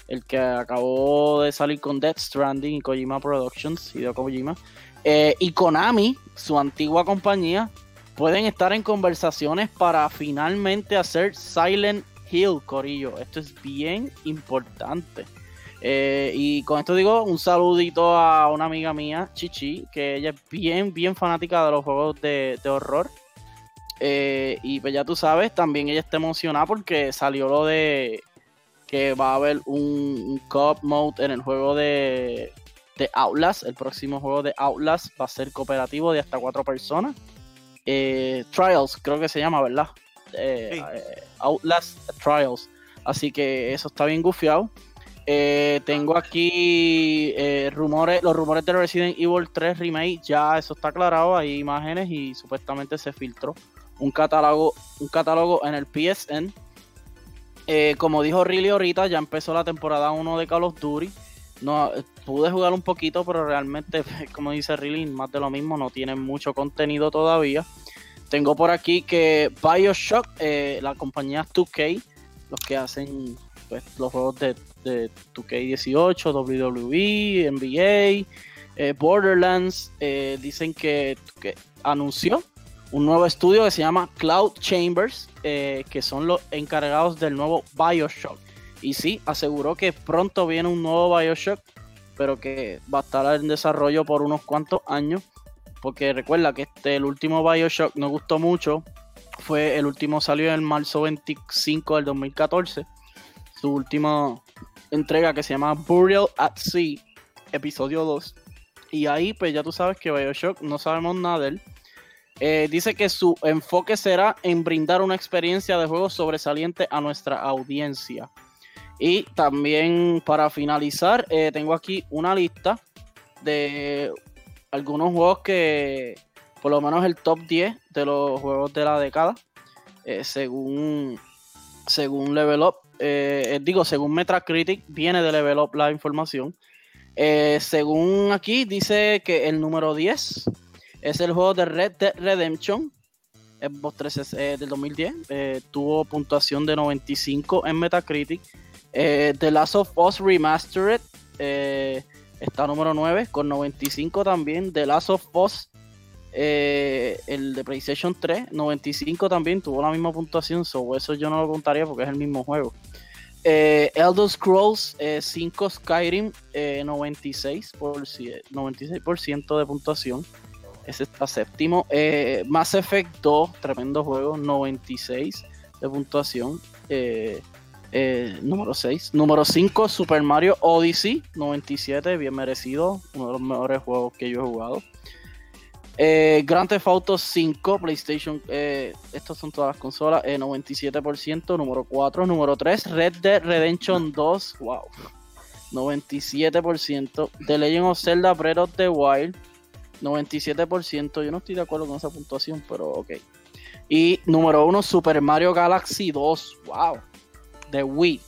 el que acabó de salir con Death Stranding y Kojima Productions, Hideo Kojima, y Konami, su antigua compañía, pueden estar en conversaciones para finalmente hacer Silent Hill, Corillo. Esto es bien importante. Eh, y con esto digo un saludito a una amiga mía, Chichi, que ella es bien, bien fanática de los juegos de, de horror. Eh, y pues ya tú sabes, también ella está emocionada porque salió lo de que va a haber un, un co-op mode en el juego de, de Outlast. El próximo juego de Outlast va a ser cooperativo de hasta cuatro personas. Eh, Trials, creo que se llama, ¿verdad? Eh, Sí. eh, Outlast Trials. Así que eso está bien gufiado. Eh, tengo aquí eh, rumores, los rumores de Resident Evil 3 Remake, ya eso está aclarado, hay imágenes y supuestamente se filtró un catálogo, un catálogo en el PSN. Eh, como dijo Riley ahorita, ya empezó la temporada 1 de Call of Duty. No, pude jugar un poquito, pero realmente, como dice Riley, más de lo mismo, no tiene mucho contenido todavía. Tengo por aquí que Bioshock, eh, la compañía 2K, los que hacen pues, los juegos de, de 2K18, WWE, NBA, Borderlands, eh, dicen que, que anunció un nuevo estudio que se llama Cloud Chambers, eh, que son los encargados del nuevo Bioshock. Y sí, aseguró que pronto viene un nuevo Bioshock, pero que va a estar en desarrollo por unos cuantos años. Porque recuerda que este, el último Bioshock no gustó mucho. Fue el último salió en marzo 25 del 2014. Su última entrega que se llama Burial at Sea, episodio 2. Y ahí, pues ya tú sabes que Bioshock no sabemos nada de él. Eh, dice que su enfoque será en brindar una experiencia de juego sobresaliente a nuestra audiencia. Y también para finalizar, eh, tengo aquí una lista de algunos juegos que, por lo menos el top 10 de los juegos de la década, eh, según, según Level Up, eh, eh, digo, según Metacritic, viene de Level Up la información. Según aquí, dice que el número 10 es el juego de Red Dead Redemption. Xbox 360 del 2010. eh, tuvo puntuación de 95 en Metacritic. The Last of Us Remastered está número 9 con 95 también. The Last of Us, eh, el de PlayStation 3, 95 también tuvo la misma puntuación. So, eso yo no lo contaría porque es el mismo juego. Eh, Elder Scrolls 5 eh, Skyrim, 96%, por, 96 de puntuación. Ese está séptimo. Eh, Mass Effect 2, tremendo juego, 96 de puntuación. Número 6. Número 5, Super Mario Odyssey, 97, bien merecido. Uno de los mejores juegos que yo he jugado. Eh, Grand Theft Auto 5, PlayStation, eh, estas son todas las consolas, 97%, eh, número 4, número 3, Red Dead Redemption 2, wow, 97%, The Legend of Zelda Breath of the Wild, 97%, yo no estoy de acuerdo con esa puntuación, pero ok. Y número 1, Super Mario Galaxy 2, wow, de Wii,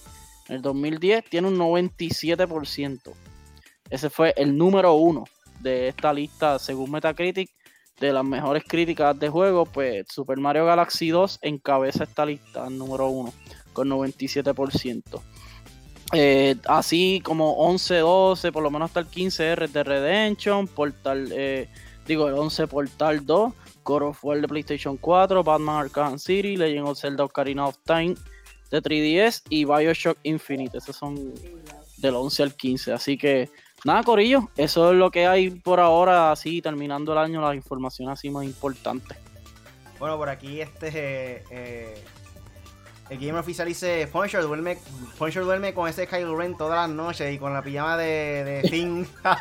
en el 2010 tiene un 97%. Ese fue el número 1 de esta lista según Metacritic de las mejores críticas de juego, pues Super Mario Galaxy 2 encabeza esta lista número 1 con 97%. Eh, así como 11, 12, por lo menos hasta el 15 R de Redemption, Portal, eh, digo el 11 Portal 2, God of War de PlayStation 4, Batman Arkham City, Legend of Zelda Ocarina of Time de 3DS y Bioshock Infinite. Esos son del 11 al 15. Así que Nada, Corillo, eso es lo que hay por ahora, así terminando el año, las informaciones así más importantes. Bueno, por aquí este eh, el gamer oficial dice Punisher duerme, Punisher duerme con ese Kylo Ren todas las noches y con la pijama de, de Finn.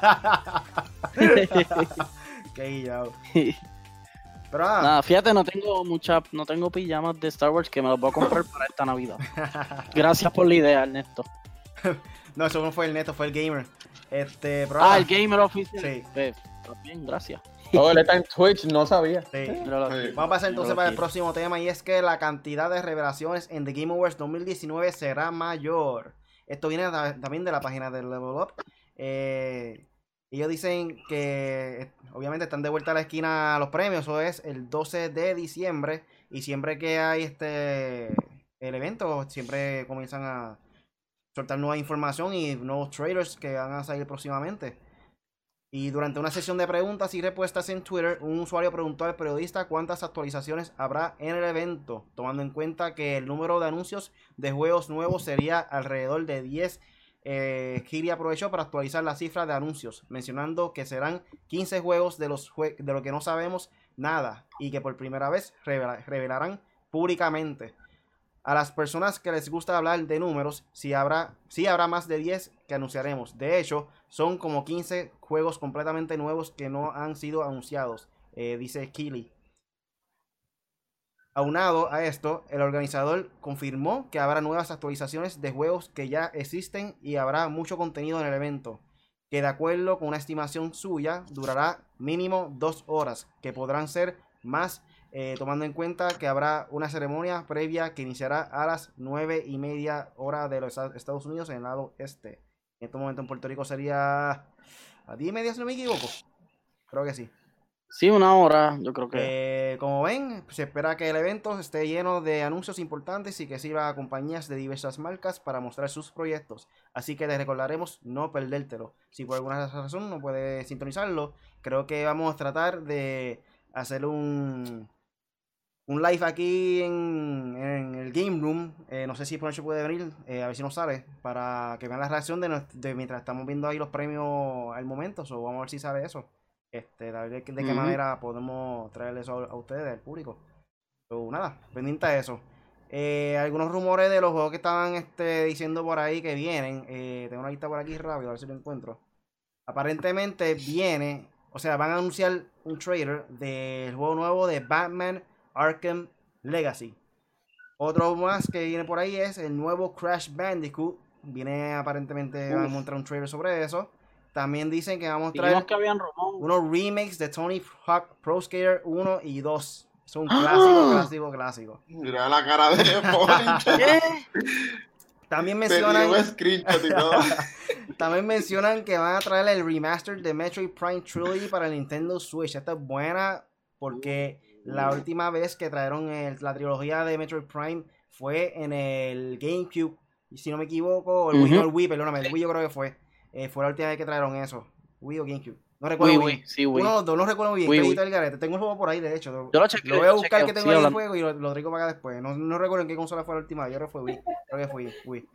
Qué ya. Pero nada. fíjate, no tengo mucha, no tengo pijamas de Star Wars que me los voy a comprar para esta Navidad. Gracias por la idea, Ernesto. no, eso no fue el neto, fue el gamer. Este, ah, el gamer oficial. Sí. Pues, bien, gracias. Él está en Twitch, no sabía. Sí. Vamos a pasar entonces para el próximo tema y es que la cantidad de revelaciones en The Game Awards 2019 será mayor. Esto viene también de la página del Level Up. Eh, ellos dicen que obviamente están de vuelta a la esquina los premios. Eso es el 12 de diciembre. Y siempre que hay este el evento, siempre comienzan a, soltar nueva información y nuevos trailers que van a salir próximamente. Y durante una sesión de preguntas y respuestas en Twitter, un usuario preguntó al periodista cuántas actualizaciones habrá en el evento, tomando en cuenta que el número de anuncios de juegos nuevos sería alrededor de 10. Eh, Kiri aprovechó para actualizar la cifra de anuncios, mencionando que serán 15 juegos de los de lo que no sabemos nada y que por primera vez revelarán públicamente. A las personas que les gusta hablar de números, sí habrá, habrá más de 10 que anunciaremos. De hecho, son como 15 juegos completamente nuevos que no han sido anunciados, eh, dice Keely. Aunado a esto, el organizador confirmó que habrá nuevas actualizaciones de juegos que ya existen y habrá mucho contenido en el evento, que de acuerdo con una estimación suya durará mínimo dos horas, que podrán ser más eh, tomando en cuenta que habrá una ceremonia previa que iniciará a las 9 y media hora de los Estados Unidos en el lado este. En este momento en Puerto Rico sería a 10 y media, si no me equivoco. Creo que sí. Sí, una hora, yo creo que. Eh, como ven, se espera que el evento esté lleno de anuncios importantes y que sirva a compañías de diversas marcas para mostrar sus proyectos. Así que les recordaremos no perdértelo. Si por alguna razón no puede sintonizarlo, creo que vamos a tratar de hacer un, un live aquí en, el Game Room. Eh, no sé si por puede venir, eh, a ver si nos sale, para que vean la reacción de, mientras estamos viendo ahí los premios al momento. So, vamos a ver si sabe eso. Este, de, qué manera podemos traerle eso a, ustedes, al público. So, nada, pendiente eso. Eh, algunos rumores de los juegos que estaban este, diciendo por ahí que vienen. tengo una lista por aquí rápido, a ver si lo encuentro. Aparentemente viene, o sea, van a anunciar un trailer del juego nuevo de Batman Arkham Legacy. Otro más que viene por ahí es el nuevo Crash Bandicoot. Viene aparentemente, a mostrar un trailer sobre eso. También dicen que vamos a mostrar unos remakes de Tony Hawk Pro Skater 1 y 2. Es un clásico, clásico, clásico. Mira la cara de También mencionan. También mencionan que van a traer el remaster de Metroid Prime Trilogy para el Nintendo Switch. Esta es buena porque la última vez que trajeron la trilogía de Metroid Prime fue en el GameCube. Y si no me equivoco, el Wii, no el Wii, perdóname, el Wii yo creo que fue. Eh, fue la última vez que trajeron eso. Wii o GameCube. No recuerdo Wii, Wii, sí, Wii. Dos, no recuerdo bien. Wii, garete. Tengo el juego por ahí, de hecho. Lo, Yo lo chequeo, lo voy a buscar chequeo, que tengo sí, ahí el juego y lo, lo traigo para acá después. No, no recuerdo en qué consola fue la última. Yo creo que fue Wii. Creo que fue Wii.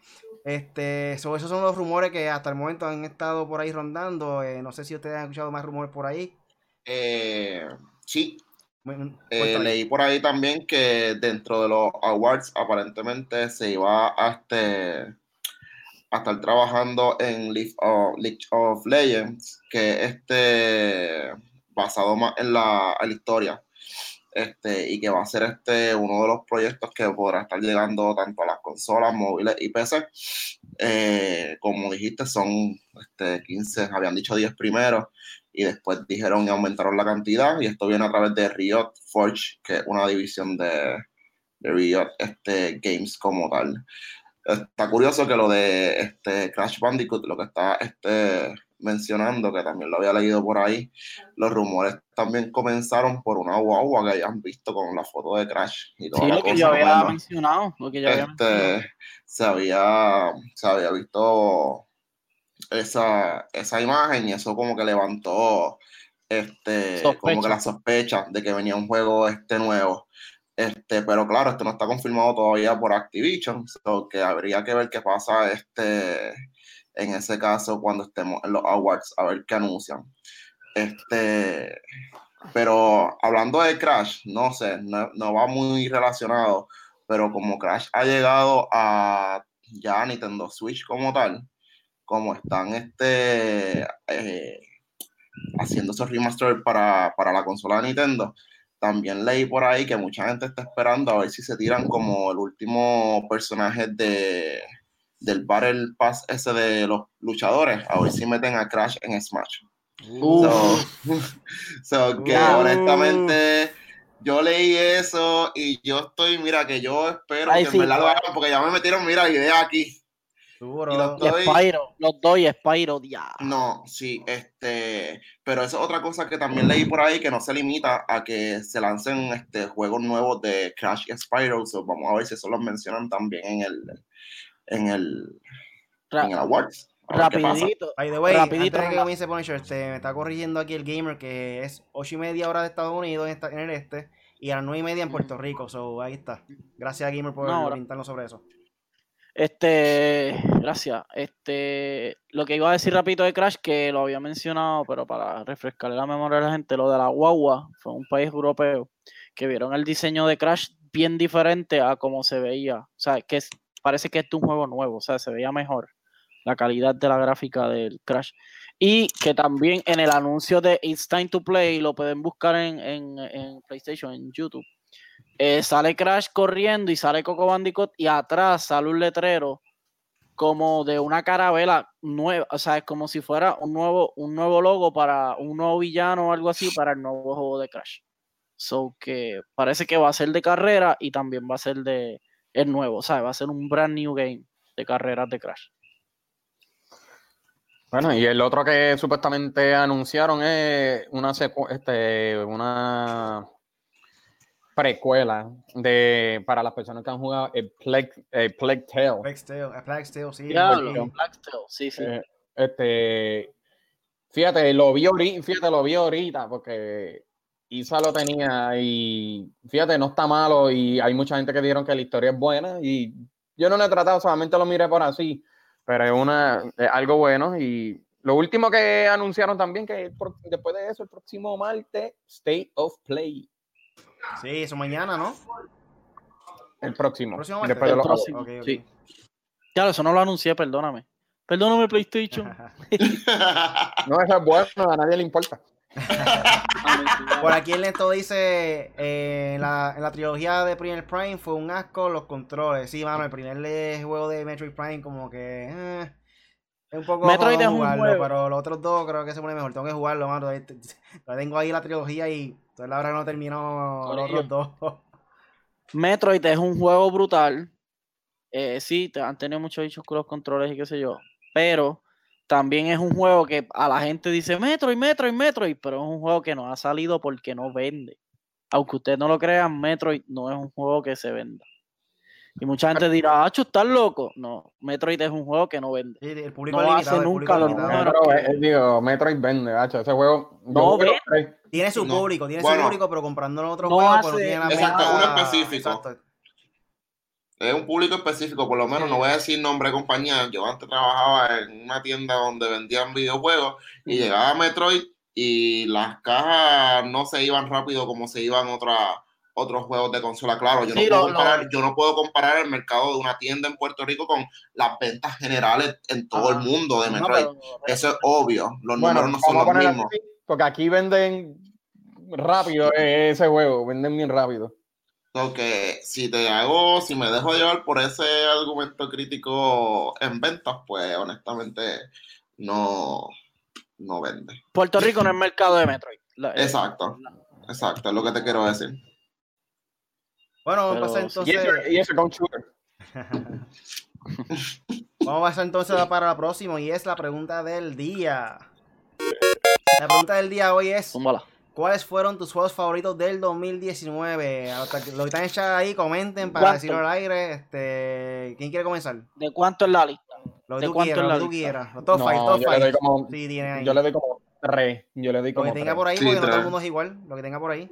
Este, so, esos son los rumores que hasta el momento han estado por ahí rondando. Eh, no sé si ustedes han escuchado más rumores por ahí. Eh, sí, Bueno, eh, leí por ahí también que dentro de los awards aparentemente se iba a, este, estar trabajando en League of, League of Legends, que este basado más en la, en la historia. Este, y que va a ser este uno de los proyectos que podrá estar llegando tanto a las consolas móviles y PC. Eh, como dijiste, son este, 15, habían dicho 10 primero y después dijeron y aumentaron la cantidad y esto viene a través de Riot Forge, que es una división de, de Riot este, Games como tal. Está curioso que lo de este Crash Bandicoot, lo que está este, mencionando, que también lo había leído por ahí, los rumores también comenzaron por una guagua que hayan visto con la foto de Crash y toda Sí, lo que yo había mencionado. Lo que yo había mencionado. este, se había, se había visto esa, esa imagen y eso como que levantó este, como que la sospecha de que venía un juego este nuevo. Este, pero claro, esto no está confirmado todavía por Activision, so que habría que ver qué pasa este, en ese caso cuando estemos en los awards, a ver qué anuncian. Este, pero hablando de Crash, no sé, no, no va muy relacionado, pero como Crash ha llegado a ya Nintendo Switch como tal, como están este, eh, haciendo esos remaster para, para la consola de Nintendo, también leí por ahí que mucha gente está esperando a ver si se tiran como el último personaje de, del Battle Pass ese de los luchadores, a ver si meten a Crash en Smash. So, so que honestamente yo leí eso y yo estoy, mira, que yo espero Ay, que sí, en verdad lo hagan porque ya me metieron, mira, idea aquí. Seguro. y los Y Estoy- Spyro, los dos y Spyro, ya. No, sí, este, pero eso es otra cosa que también leí por ahí que no se limita a que se lancen este, juegos nuevos de Crash y Spyro. So, vamos a ver si eso los mencionan también en el, en el, Ra- en el Awards. Rapidito. By the way, Rapidito, antes de que comience Punisher, este, me está corrigiendo aquí el gamer que es 8 y media hora de Estados Unidos en, el este y a las 9 y media en Puerto Rico. So, ahí está. Gracias, gamer, por orientarnos sobre eso. Este, gracias. Este, lo que iba a decir rapidito de Crash, que lo había mencionado, pero para refrescarle la memoria a la gente, lo de la guagua fue un país europeo que vieron el diseño de Crash bien diferente a cómo se veía. O sea, que parece que este es un juego nuevo, o sea, se veía mejor la calidad de la gráfica del Crash. Y que también en el anuncio de It's Time to Play, lo pueden buscar en, en- en PlayStation, en YouTube. Eh, sale Crash corriendo y sale Coco Bandicoot y atrás sale un letrero como de una carabela nueva, o sea, es como si fuera un nuevo, un nuevo logo para un nuevo villano o algo así para el nuevo juego de Crash. So que parece que va a ser de carrera y también va a ser de el nuevo, sea, va a ser un brand new game de carreras de Crash. Bueno, y el otro que supuestamente anunciaron es una secu- este, una precuela de para las personas que han jugado el Plague, el Plague Tale. Plague Tale, eh, Plague Tale, sí. Diablo, sí. Blacktail, sí, sí. Eh, este, fíjate, lo vi ahorita, fíjate, lo vi ahorita porque Isa lo tenía y fíjate, no está malo y hay mucha gente que dijeron que la historia es buena y yo no lo he tratado, solamente lo miré por así, pero es una es algo bueno y lo último que anunciaron también que el después de eso el próximo martes State of Play, Sí, eso mañana, ¿no? el próximo, Próximo martes. después de El los- próximo, ok. sí. Ya, eso no lo anuncié, perdóname. Perdóname, PlayStation. no eso es bueno, a nadie le importa. Por aquí el Neto dice, eh, en, la, en la trilogía de Primer Prime fue un asco los controles. Sí, mano, el primer juego de Metroid Prime como que... eh, es un poco Metroid es un jugarlo, juego. pero los otros dos creo que se pone mejor. Tengo que jugarlo, mano. Tengo ahí la trilogía y todavía la verdad no termino los otros dos. Metroid es un juego brutal. Eh, sí, te- han tenido muchos dichos con los controles y qué sé yo. Pero también es un juego que a la gente dice Metroid, Metroid, Metroid. Pero es un juego que no ha salido porque no vende. Aunque ustedes no lo crean, Metroid no es un juego que se venda. Y mucha gente dirá, ah, estás loco. No, Metroid es un juego que no vende. Sí, el público No hace nunca los números. Eh, digo, Metroid vende, hacho, ese juego. No. Tiene su No. público, tiene Bueno. su público, pero comprando en otro No juego, pues no hace- tiene la Exacto, uno específico. Exacto. Es un público específico, por lo menos no voy a decir nombre de compañía. Yo antes trabajaba en una tienda donde vendían videojuegos y llegaba Metroid y las cajas no se iban rápido como se iban otras otros juegos de consola. Claro, yo, Sí, no puedo lo- comparar, lo- yo no puedo comparar el mercado de una tienda en Puerto Rico con las ventas generales en todo el mundo de No, Metroid. pero- Eso es obvio. Los Bueno, números no son los mismos. porque aquí venden rápido eh, ese juego, venden bien rápido. Que si te hago, si me dejo llevar por ese argumento crítico en ventas, pues honestamente no, no vende. Puerto Rico no es mercado de Metroid. Eh, Exacto, exacto, es lo que te quiero decir. Bueno, vamos a pasar entonces. Y eso, con. Vamos a pasar entonces para la próxima y es la pregunta del día. La pregunta del día hoy es. ¿Cuáles fueron tus juegos favoritos del 2019? A los que- Lo que están echando ahí, comenten para ¿Cuánto? decirlo al aire. Este, ¿Quién quiere comenzar? ¿De cuánto es la lista? Lo que ¿De tú cuánto quieras, es lo la que tú quieras. Los top No, 5, top yo le doy 5. como, Sí, tiene ahí. yo le doy como tres. Yo le doy Lo que tenga tres. por ahí, Sí, porque no todo el mundo es igual. Lo que tenga por ahí.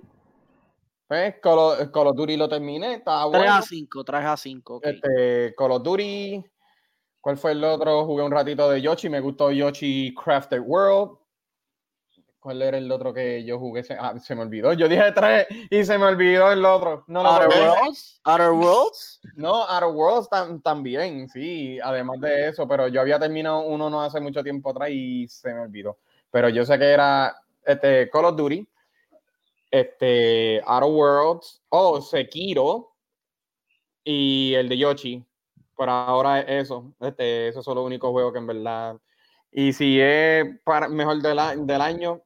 Pues Call of, Call of Duty lo terminé, estaba 3 bueno. a 5, 3 a 5. ok. Este, Call of Duty. ¿Cuál fue el otro? Jugué un ratito de Yoshi, me gustó Yoshi Crafted World. ¿Cuál era el otro que yo jugué? Se, ah, se me olvidó. Yo dije tres y se me olvidó el otro. No, lo Outer. Worlds. Outer Worlds. No, Outer Worlds tam- también, sí, además de eso, pero yo había terminado uno no hace mucho tiempo atrás y se me olvidó. Pero yo sé que era este Call of Duty, este Outer Worlds, oh, Sekiro y el de Yoshi. Por ahora es eso, este, esos son los únicos juegos que en verdad. Y si es para mejor del, año,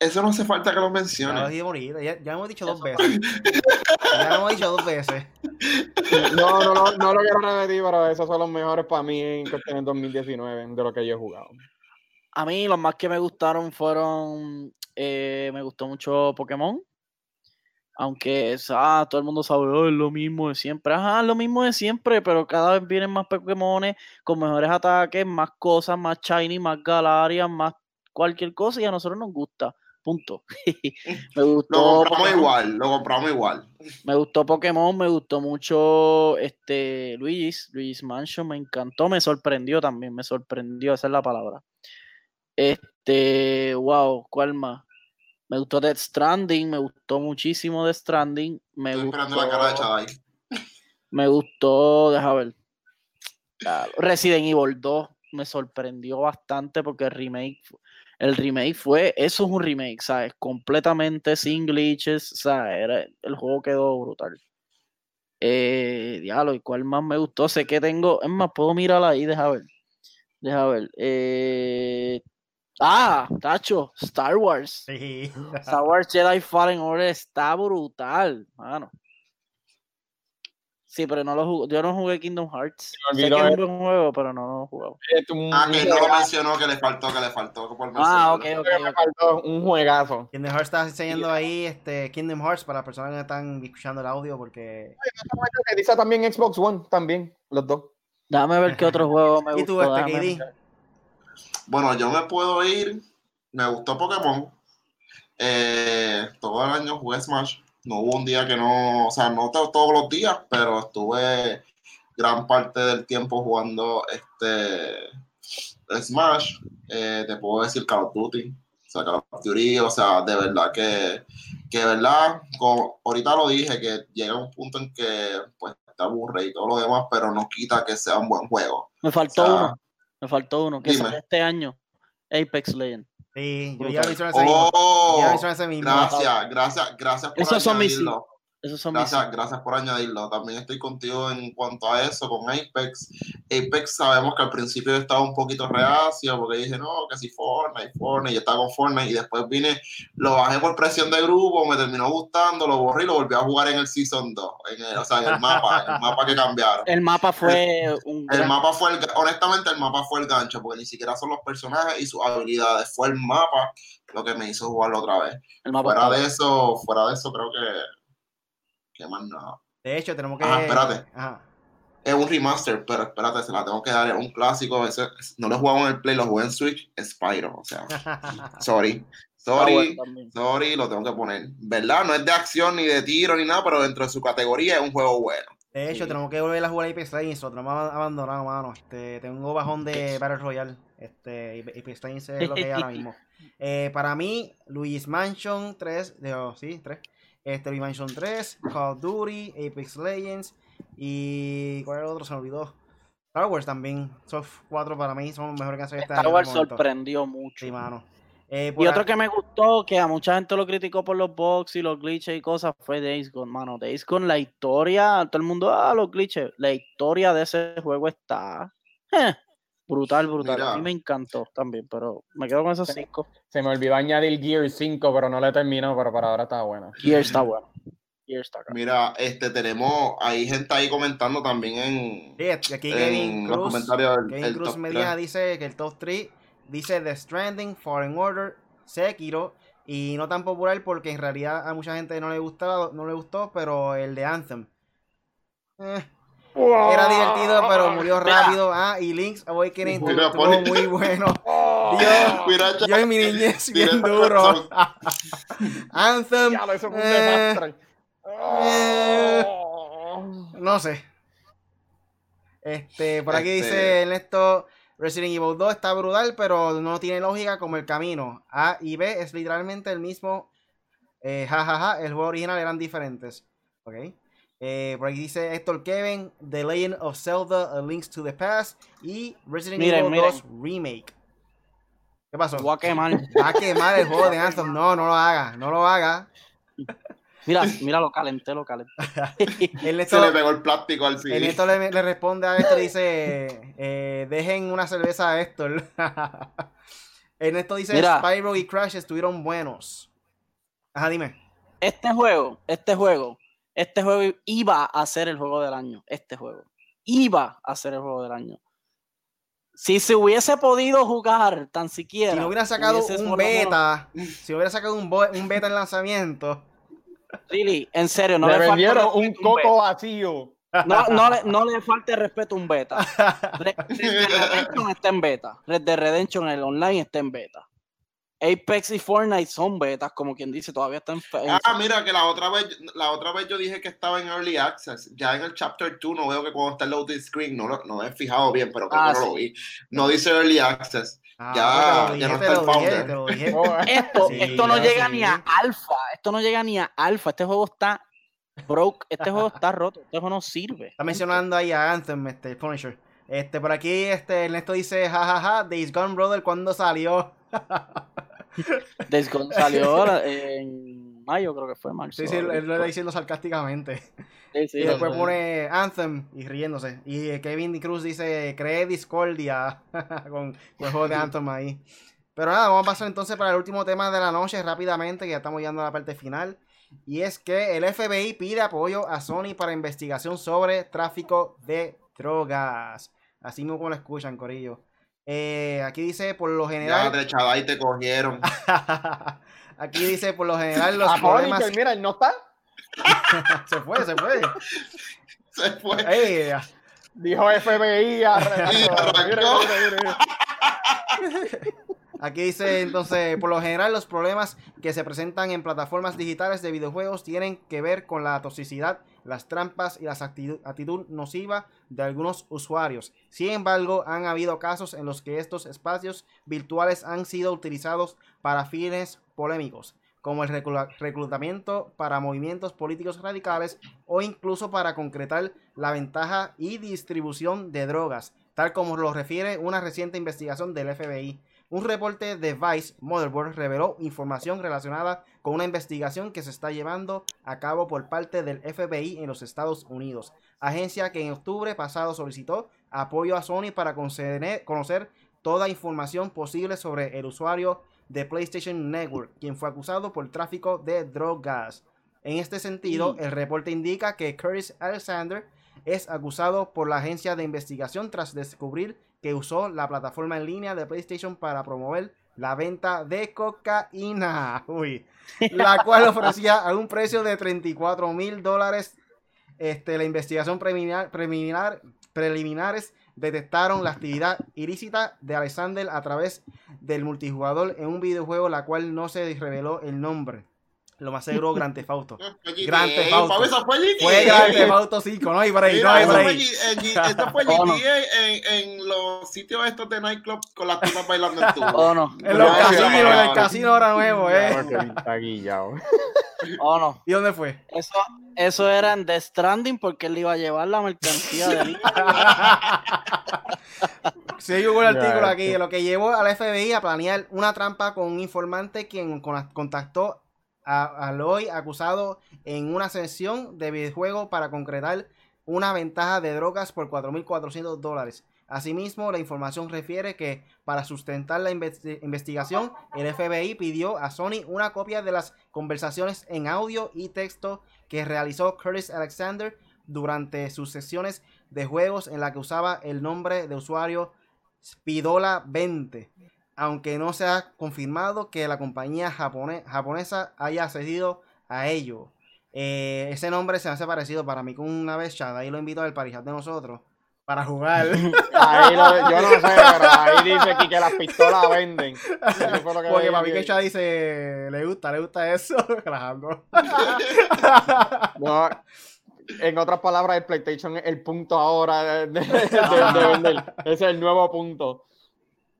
Eso no hace falta que lo Ya lo menciones. Ya, ya lo hemos dicho dos veces. ya lo hemos dicho dos veces. no, no, no, no lo quiero repetir, pero esos son los mejores para mí en cuestión de 2019 de lo que yo he jugado. A mí los más que me gustaron fueron, eh, me gustó mucho Pokémon. Aunque ah, todo el mundo sabe, "Oh, es lo mismo de siempre. Ajá, lo mismo de siempre, pero cada vez vienen más Pokémones con mejores ataques, más cosas, más shiny, más Galarian, más cualquier cosa y a nosotros nos gusta. Punto. me Lo gustó compramos Pokémon, igual, lo compramos igual. me gustó Pokémon, me gustó mucho este Luigi's, Luigi's Mansion, me encantó, me sorprendió también, me sorprendió, esa es la palabra. Este, wow, ¿cuál más? Me gustó Death Stranding, me gustó muchísimo Death Stranding, me Estoy gustó, esperando la cara de Chadai. me gustó, deja ver. Resident Evil 2 me sorprendió bastante porque el remake, el remake fue, eso es un remake, ¿sabes? Completamente sin glitches, ¿sabes? Era, el juego quedó brutal. Eh, diablo, ¿y cuál más me gustó? Sé que tengo, es más, puedo mirar ahí, deja ver. Deja ver. Eh, ah, Tacho, Star Wars. Sí. Star Wars Jedi Fallen Order está brutal, mano. Sí, pero no lo jugué. Yo no jugué Kingdom Hearts. Sé que es un buen juego, pero no lo he jugado. Es un, Ah, que no lo mencionó, que le faltó, que le faltó. Por Ah, ok, ok. me faltó, un juegazo. Kingdom Hearts está enseñando ahí este Kingdom Hearts para las personas que están escuchando el audio porque... Que dice también Xbox One, también, los dos. Déjame ver qué otro juego me ¿Y tú, este. Bueno, yo me puedo ir. Me gustó Pokémon. Eh, todo el año jugué Smash. No hubo un día que no, o sea, no to- todos los días, pero estuve gran parte del tiempo jugando este Smash. Eh, te puedo decir Call of Duty. O sea, Call of Duty, o sea, de verdad que, que de verdad, como ahorita lo dije, que llega un punto en que pues te aburre y todo lo demás, pero no quita que sea un buen juego. Me faltó O sea, uno. Me faltó uno. Que dime. sale este año. Apex Legends. Sí, yo ya mencioné ese mismo. Oh, Ya mencioné ese mismo. gracias, gracias, gracias por Esos son mis. Esos son mis. Gracias, gracias por añadirlo. También estoy contigo en cuanto a eso con Apex. Apex sabemos que al principio estaba un poquito reacio porque dije, no, que si Fortnite, Fortnite, yo estaba con Fortnite y después vine, lo bajé por presión de grupo, me terminó gustando, lo borré y lo volví a jugar en el Season 2, en el, o sea, en el mapa, en el mapa que cambiaron. El mapa fue un El mapa fue, el, honestamente, el mapa fue el gancho, porque ni siquiera son los personajes y sus habilidades, fue el mapa lo que me hizo jugarlo otra vez. el mapa Fuera de eso, fuera de eso, creo que. ¿Qué más nada? De hecho, tenemos que. Ajá, espérate. Ajá. Es un remaster, pero espérate, se la tengo que dar. Es un clásico. ese- no lo he jugado en el Play, lo jugué en Switch. Spyro, o sea, sorry. Sorry, sorry, lo tengo que poner. ¿Verdad? No es de acción ni de tiro ni nada, pero dentro de su categoría es un juego bueno. De hecho, Sí. tenemos que volver a jugar Apex Legends, lo tenemos abandonado, mano. Este, tengo bajón de Battle Royale. Este, Apex Legends es lo que hay ahora mismo. Eh, para mí, Luis Mansion 3, de, oh, sí, 3. Este, Luis Mansion 3, Call of Duty, Apex Legends y... ¿Cuál era el otro? Se me olvidó. Star Wars también. Esos cuatro para mí son los mejores que han este Star. Wars momento. sorprendió mucho. Sí, mano. Eh, Y otro que me gustó, que a mucha gente lo criticó por los bugs y los glitches y cosas, fue Days Gone, mano. Days Gone, la historia, todo el mundo, ah, los glitches. La historia de ese juego está eh, brutal, brutal. A mí me encantó también, pero me quedo con esos cinco. Se me olvidó añadir Gear 5, pero no lo he terminado, pero para ahora está bueno. Gear está bueno. Gear está acá. Mira, este tenemos, hay gente ahí comentando también en, Sí, aquí Kevin en los Cruz. comentarios Kevin el Cruz top Medina 3. dice que el top 3 dice The Stranding, Foreign Order, Sekiro y no tan popular porque en realidad a mucha gente no le gustaba, no le gustó, pero el de Anthem. Eh, era divertido, pero murió rápido. Ah, y Link's Awakening Mira, estuvo muy bueno. Oh, Dios, Mira, yo en mi niñez Mira, bien duro. Anthem, eso fue eh, eh. Oh. No sé. Este, por aquí Este- dice Ernesto, Resident Evil 2 está brutal, pero no tiene lógica como el camino. A y B es literalmente el mismo. Eh, jajaja, el juego original eran diferentes. Ok. Eh, por aquí dice Héctor Kevin, The Legend of Zelda, A Links to the Past y Resident Miren, Evil miren. 2 Remake. ¿Qué pasó? Voy a quemar. Va a quemar el juego de Anthem. No, no lo haga, no lo haga. Mira, mira, lo calenté, lo calenté. Se le pegó el plástico al CD. Ernesto le, le responde a Héctor y dice, eh, dejen una cerveza a Héctor. Ernesto dice, Mira. Spyro y Crash estuvieron buenos. Ajá, dime. Este juego, este juego, este juego iba a ser el juego del año. Este juego. Iba a ser el juego del año. Si se hubiese podido jugar tan siquiera. Si no hubiera sacado un beta, si hubiera sacado un, un beta en lanzamiento, Really, en serio, no le le, falta vendieron respeto un beta. coco vacío. No, no, le, no le falte respeto a un beta. Red Red Dead Redemption está en beta. Red Dead Redemption, el online está en beta. Apex y Fortnite son betas, como quien dice, todavía están Ah, mira, que la otra vez, la otra vez yo dije que estaba en Early Access. Ya en el Chapter 2 no veo que cuando está el loading screen, no, lo- no me he fijado bien, pero creo Ah, que no lo vi. No dice Early Access. Ah, Ya- ya no está el founder. dije. Oh, Esto, Sí, esto no llega sí. ni a alfa. Esto no llega ni a alfa. Este juego está broke. Este juego está roto. Este juego no sirve. Está mencionando ahí a Anthem, este, Punisher. Este, por aquí, este, Ernesto dice, jajaja, Days Gone Brother, ¿cuándo salió? Days Gone salió en mayo, creo que fue marzo. Sí, sí, él lo está diciendo sarcásticamente. Sí, sí, Y después pone Anthem y riéndose. Y eh, Kevin Cruz dice, cree discordia con, con el juego de Anthem ahí. Pero nada, vamos a pasar entonces para el último tema de la noche rápidamente, que ya estamos llegando a la parte final. Y es que el FBI pide apoyo a Sony para investigación sobre tráfico de drogas. Así mismo como lo escuchan, Corillo. Eh, aquí dice, por lo Ya general... de echada y te cogieron. aquí dice, por lo general, los a problemas... Mira, él no está. se fue, se fue. Se fue. Ey, Dijo FBI. arrancó. Y arrancó. Aquí dice entonces, por lo general los problemas que se presentan en plataformas digitales de videojuegos tienen que ver con la toxicidad, las trampas y la actitud, nociva de algunos usuarios. Sin embargo, han habido casos en los que estos espacios virtuales han sido utilizados para fines polémicos, como el reclu- reclutamiento para movimientos políticos radicales o incluso para concretar la ventaja y distribución de drogas, tal como lo refiere una reciente investigación del FBI. Un reporte de Vice Motherboard reveló información relacionada con una investigación que se está llevando a cabo por parte del FBI en los Estados Unidos, agencia que en octubre pasado solicitó apoyo a Sony para conocer toda información posible sobre el usuario de PlayStation Network, quien fue acusado por tráfico de drogas. En este sentido, el reporte indica que Curtis Alexander es acusado por la agencia de investigación tras descubrir que usó la plataforma en línea de PlayStation para promover la venta de cocaína, la cual ofrecía a un precio de 34 mil dólares. Este, la investigación preliminar, preliminar, preliminares detectaron la actividad ilícita de Alexander a través del multijugador en un videojuego la cual no se reveló el nombre. Lo más seguro, Grand Theft Auto. Grand Theft Auto. Papi, eso fue GTA. Fue Grand Theft Auto 5, no hay break, no Mira, hay. G- en- eso fue no. GTA en, en los sitios estos de nightclub con las tipas bailando en tubo. Oh no, En los No, casinos, no, en no, el no. casino ahora nuevo, eh. Porque está guillado. oh no. ¿Y dónde fue? Eso, eso era en The Stranding porque él iba a llevar la mercancía de él. Sí, hubo un Ya, artículo aquí, este. lo que llevó al FBI a planear una trampa con un informante quien con- contactó al hoy acusado en una sesión de videojuego para concretar una ventaja de drogas por 4.400 dólares. Asimismo, la información refiere que para sustentar la investi- investigación, el FBI pidió a Sony una copia de las conversaciones en audio y texto que realizó Curtis Alexander durante sus sesiones de juegos en la que usaba el nombre de usuario Spidola 20, aunque no se ha confirmado que la compañía japone- japonesa haya accedido a ello. Eh, ese nombre se me hace parecido para mí con una vez Chad, ahí lo invito al parijat de nosotros para jugar. Ahí lo- yo no sé, pero ahí dice aquí que las pistolas venden. Eso fue lo que Porque para mí que Chad dice, le gusta, le gusta eso. Relajando. No, en otras palabras, el PlayStation es el punto ahora de, de- de- de vender. Ese es el nuevo punto.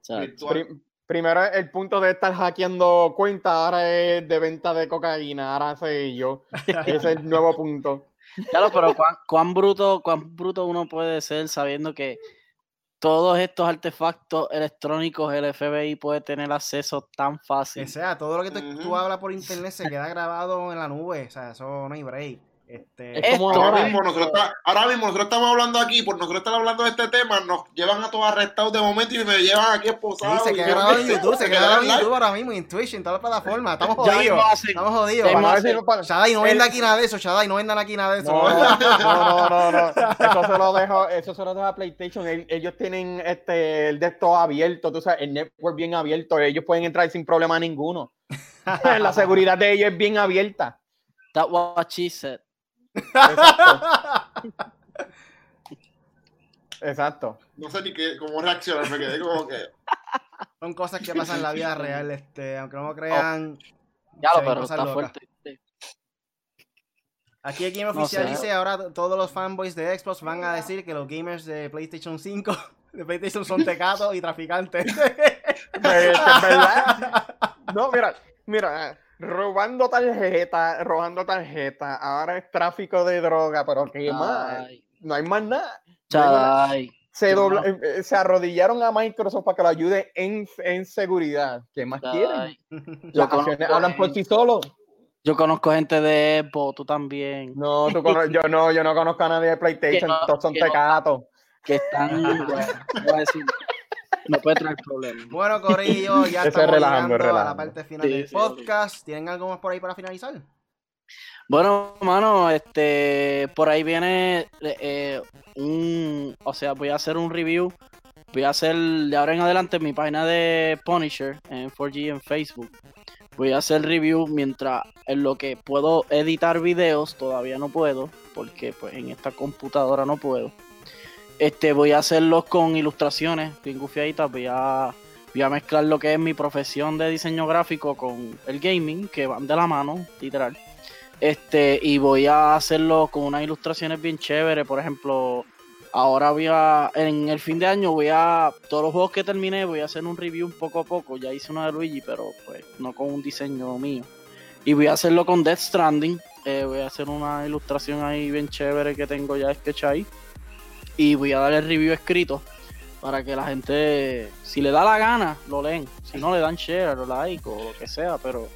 Virtual. Pri- primero el punto de estar hackeando cuentas, ahora es de venta de cocaína, ahora sé yo. Ese es el nuevo punto. Claro, pero cuán, cuán bruto, cuán bruto uno puede ser sabiendo que todos estos artefactos electrónicos el FBI puede tener acceso tan Que fácil. sea, todo lo que tú, tú hablas por internet se queda grabado en la nube. O sea, eso no hay break. Este, Es como Ahora ahora. mismo, nosotros, está- ahora mismo nosotros estamos hablando aquí, por nosotros estar hablando de este tema, nos llevan a todos arrestados de momento y me llevan aquí Sí, esposados. se y queda yo- grabado en YouTube, se queda grabado en. YouTube ahora mismo, en Twitch, en todas las plataformas. Estamos jodidos. Estamos jodidos. si no vendan aquí nada de eso, Shadai, no vendan aquí nada de eso. No, no, no, no, no. Eso se lo dejo, eso se lo dejo a PlayStation. El- ellos tienen este el de esto abierto, tú sabes, el network bien abierto. Ellos pueden entrar sin problema ninguno. La seguridad de ellos es bien abierta. That what she said. Exacto. Exacto. No sé ni qué, cómo reaccionar, me quedé como que. Son cosas que pasan en la vida real, este, aunque no lo crean. Ya se lo, pero está locas. fuerte. Aquí el Game No Oficial sé. dice ahora todos los fanboys de Xbox van a decir que los gamers de PlayStation 5 de PlayStation son tecatos y traficantes. Verdad. No, mira, mira, robando tarjeta, robando tarjeta, ahora es tráfico de droga, pero ¿qué más? No hay más nada. Se, dobla- eh, eh, se arrodillaron a Microsoft para que lo ayude en, en seguridad. ¿Qué más quieren? Las acciones hablan por sí solos. Yo conozco gente de Evo, tú también, No, tú yo no, yo no conozco a nadie de PlayStation, no- todos son no. tecatos. que están. bueno, voy a decir, no puede traer problemas. bueno, Corillo, ya estamos relajando, llegando a la parte final Sí, del sí, podcast. ¿Tienen algo más por ahí para finalizar? Bueno, mano, este, por ahí viene eh, un, o sea, voy a hacer un review, voy a hacer de ahora en adelante en mi página de Punisher en 4G en Facebook. Voy a hacer review mientras en lo que puedo editar videos, todavía no puedo, porque pues en esta computadora no puedo. Este, voy a hacerlos con ilustraciones bien gufiaditas, voy a, voy a mezclar lo que es mi profesión de diseño gráfico con el gaming, que van de la mano, literal. Este, y voy a hacerlo con unas ilustraciones bien chéveres. Por ejemplo, ahora voy a. En el fin de año voy a. Todos los juegos que terminé, voy a hacer un review un poco a poco. Ya hice uno de Luigi, pero pues no con un diseño mío. Y voy a hacerlo con Death Stranding. eh, voy a hacer una ilustración ahí bien chévere que tengo ya sketch ahí. Y voy a dar el review escrito para que la gente, si le da la gana, lo leen. Si no, le dan share o like o lo que sea, pero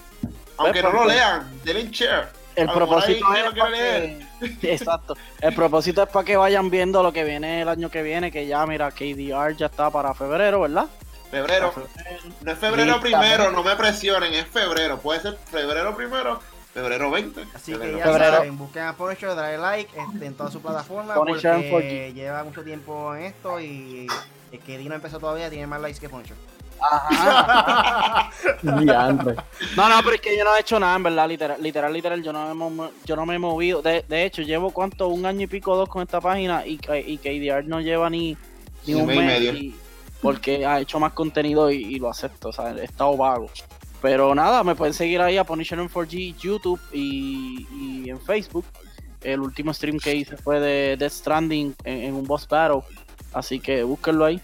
Aunque no lo lean, denle share. el propósito es para que... Exacto. El propósito es para que vayan viendo lo que viene el año que viene, que ya, mira, KDR ya está para febrero, ¿verdad? Febrero. No es febrero primero, no me presionen, es febrero. Puede ser febrero primero, febrero 20. Así que ya Febrero. saben, busquen a Punisher, dale like este, en toda su plataforma Punisher porque 4G. lleva mucho tiempo en esto y el que Dino empezó todavía tiene más likes que Punisher. Ajá. No, no, pero es que yo no he hecho nada, en verdad, literal, literal, literal, yo no me, yo no me he movido. De, de hecho, llevo cuánto, un año y pico, dos con esta página y, K- y KDR no lleva ni, ni un mes y mes medio. y- porque ha hecho más contenido y, y lo acepto, o sea, he estado vago. Pero nada, me pueden seguir ahí a Punisher en 4G, YouTube y, en Facebook. El último stream que hice fue de Death Stranding en, en un boss battle, así que búsquenlo ahí.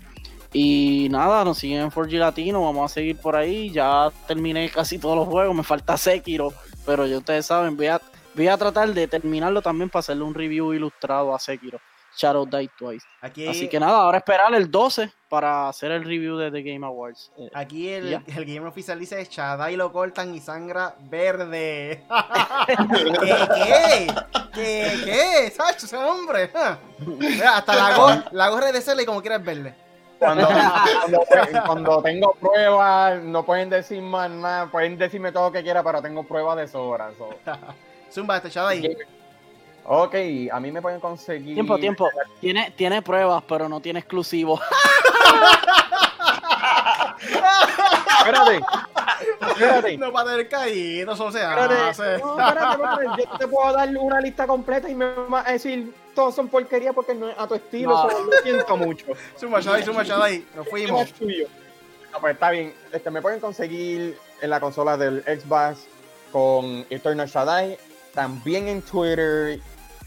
Y nada, nos siguen en 4G Latino, vamos a seguir por ahí. Ya terminé casi todos los juegos, me falta Sekiro, pero ya ustedes saben, voy a, voy a tratar de terminarlo también para hacerle un review ilustrado a Sekiro. Shadow Die Twice. Aquí, Así que nada, ahora esperar el 12 para hacer el review de The Game Awards. Eh, aquí el, el gamer oficial dice Shadai lo cortan y sangra verde. ¿Qué? ¿Qué? ¿Qué? ¿Qué? ¿Sacho ese hombre? Hasta la, gorra, la gorra de serle como quieras verle. Cuando, cuando, cuando tengo pruebas, no pueden decir más nada, pueden decirme todo lo que quiera, pero tengo pruebas de sobra. so. Zumba, este Shadai. Ok, a mí me pueden conseguir. Tiempo, tiempo. Tiene, tiene pruebas, pero no tiene exclusivo. Espérate, espérate. No para tener caído, eso se Espérate, hace. no, espérate, espérate, yo te puedo dar una lista completa y me vas a decir todos son porquería porque no es a tu estilo, No. lo siento mucho. Zumba, Shadai, zumba, Shadai. Nos ¿Qué fuimos. No, pues está bien. Este, me pueden conseguir en la consola del Xbox con Eternal Shaddai, también en Twitter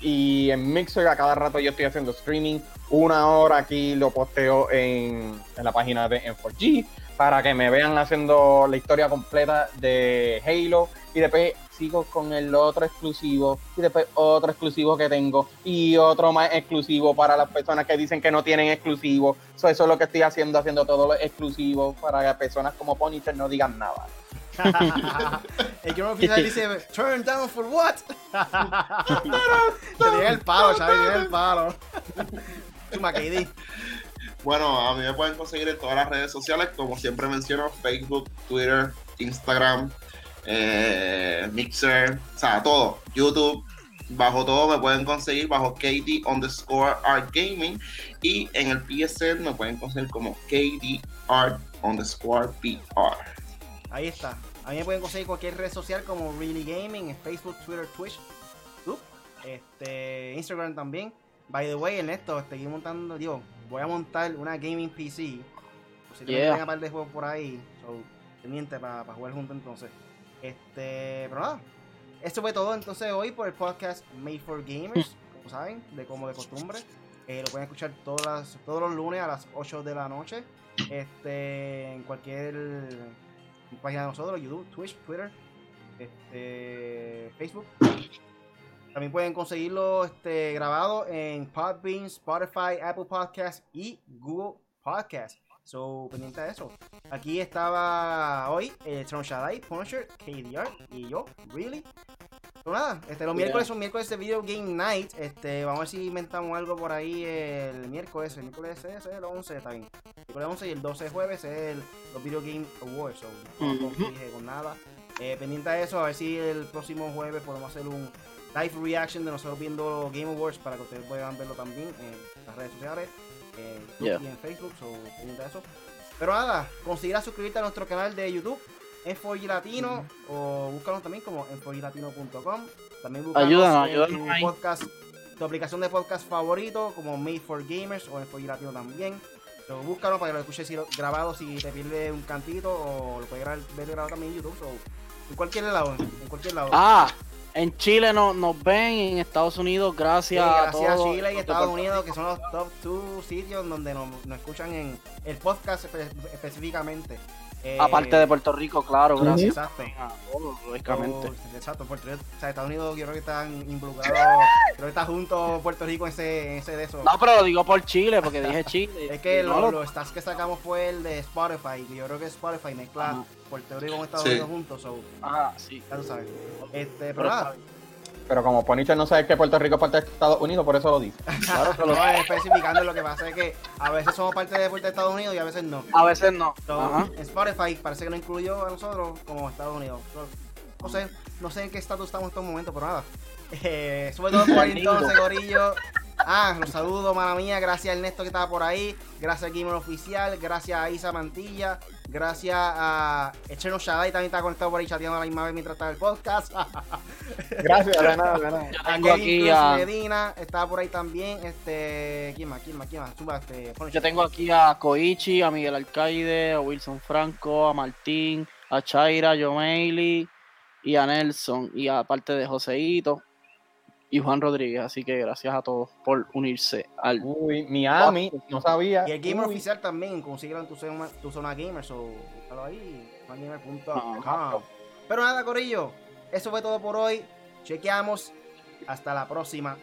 y en Mixer. A cada rato yo estoy haciendo streaming. Una hora aquí lo posteo en, en la página de M4G para que me vean haciendo la historia completa de Halo. Y después sigo con el otro exclusivo. Y después otro exclusivo que tengo. Y otro más exclusivo para las personas que dicen que no tienen exclusivo. So, eso es lo que estoy haciendo, haciendo todo lo exclusivo para que personas como Punisher no digan nada. el oficial dice Turn down for what? Te el palo, Shadai, tiene el palo. KD. Bueno, a mí me pueden conseguir en todas las redes sociales, como siempre menciono, Facebook, Twitter, Instagram, eh, Mixer, o sea, todo, YouTube, bajo todo me pueden conseguir bajo KD underscore Art Gaming y en el PSN me pueden conseguir como KD Art underscore PR. Ahí está. A mí me pueden conseguir cualquier red social como Really Gaming, Facebook, Twitter, Twitch, YouTube, este, Instagram también. By the way, Ernesto, estoy montando, digo, voy a montar una gaming PC. Posiblemente Yeah. un par de juegos por ahí. So, pendiente para jugar juntos entonces. Este, pero nada. Esto fue todo entonces hoy por el podcast Made for Gamers, como saben, de como de costumbre. Eh, lo pueden escuchar todas las- todos los lunes a las 8 de la noche. Este, en cualquier página de nosotros, YouTube, Twitch, Twitter, este, Facebook. También pueden conseguirlo este, grabado en Podbean, Spotify, Apple Podcast y Google Podcast. So, pendiente de eso. Aquí estaba hoy el Tron Shaddai, Punisher, KDR y yo, Really. Pero nada, este, los miércoles son miércoles de Video Game Night. Este, vamos a ver si inventamos algo por ahí el miércoles. El miércoles es el 11, está bien. El miércoles 11 y el 12 de jueves es el, los Video Game Awards. So, no conflige con nada. Eh, pendiente de eso, a ver si el próximo jueves podemos hacer un live reaction de nosotros viendo Game Awards para que ustedes puedan verlo también en las redes sociales, en YouTube Yeah. y en Facebook. So, pendiente de eso. Pero nada, considera suscribirte a nuestro canal de YouTube en 4G Latino o búscanos también como en 4glatino.com. También búscanos Ayúdanos, en ayúdanos tu ahí. podcast, tu aplicación de podcast favorito como Made for Gamers o en 4G Latino también. So, búscanos para que lo escuches si lo- grabado si te pierde un cantito o lo puedes ver grabado también en YouTube. So, en cualquier lado, en cualquier lado. Ah, en Chile no, nos ven, en Estados Unidos, Sí, gracias, gracias a todos Chile y Estados Unidos, que son los top 2 sitios donde nos, nos escuchan en el podcast espe- específicamente. Eh, Aparte de Puerto Rico, claro, gracias Exacto. a todos, lógicamente. Exacto, Puerto Rico, o sea, Estados Unidos yo creo que están involucrados, creo que está junto Puerto Rico en ese, en ese de eso. No, pero lo digo por Chile, porque dije Chile. es que No lo- lo- los stats que sacamos fue el de Spotify, que yo creo que Spotify mezcla Ajá. Puerto Rico con Estados Sí. Unidos juntos, so, Ah, sí. ya tú sabes. Este, pero, Pero nada, Pero como Punisher no sabe que Puerto Rico es parte de Estados Unidos, por eso lo dice. Claro que lo no especificando lo que pasa es que a veces somos parte de, de Estados Unidos y a veces no. A veces no. En Spotify parece que no incluyó a nosotros como Estados Unidos. No sé, no sé en qué estatus estamos en estos momentos, pero nada. Eh, sobre todo por ahí entonces, Gorillo. Ah, los saludo, mala mía. Gracias a Ernesto que estaba por ahí. Gracias al Gamer Oficial. Gracias a Isa Mantilla. Gracias a Echeno Shaddai también está conectado por ahí chateando a la misma vez mientras está el podcast. Gracias, de nada, de nada. Aquí a, Medina está por ahí también. Este, ¿quién más? ¿Quién más? ¿Quién más? Suba, este, yo tengo aquí a Koichi, a Miguel Alcaide, a Wilson Franco, a Martín, a Chaira, a Jomeili y a Nelson. Y aparte de Joseito y Juan Rodríguez. Así que gracias a todos por unirse al Uy, Miami, no sabía. Y el gamer Uy, oficial también, consíguelo tu zona, tu zona gamer, so, búscalo ahí, zonagamer.com. Pero nada, Corillo, eso fue todo por hoy. Chequeamos. Hasta la próxima.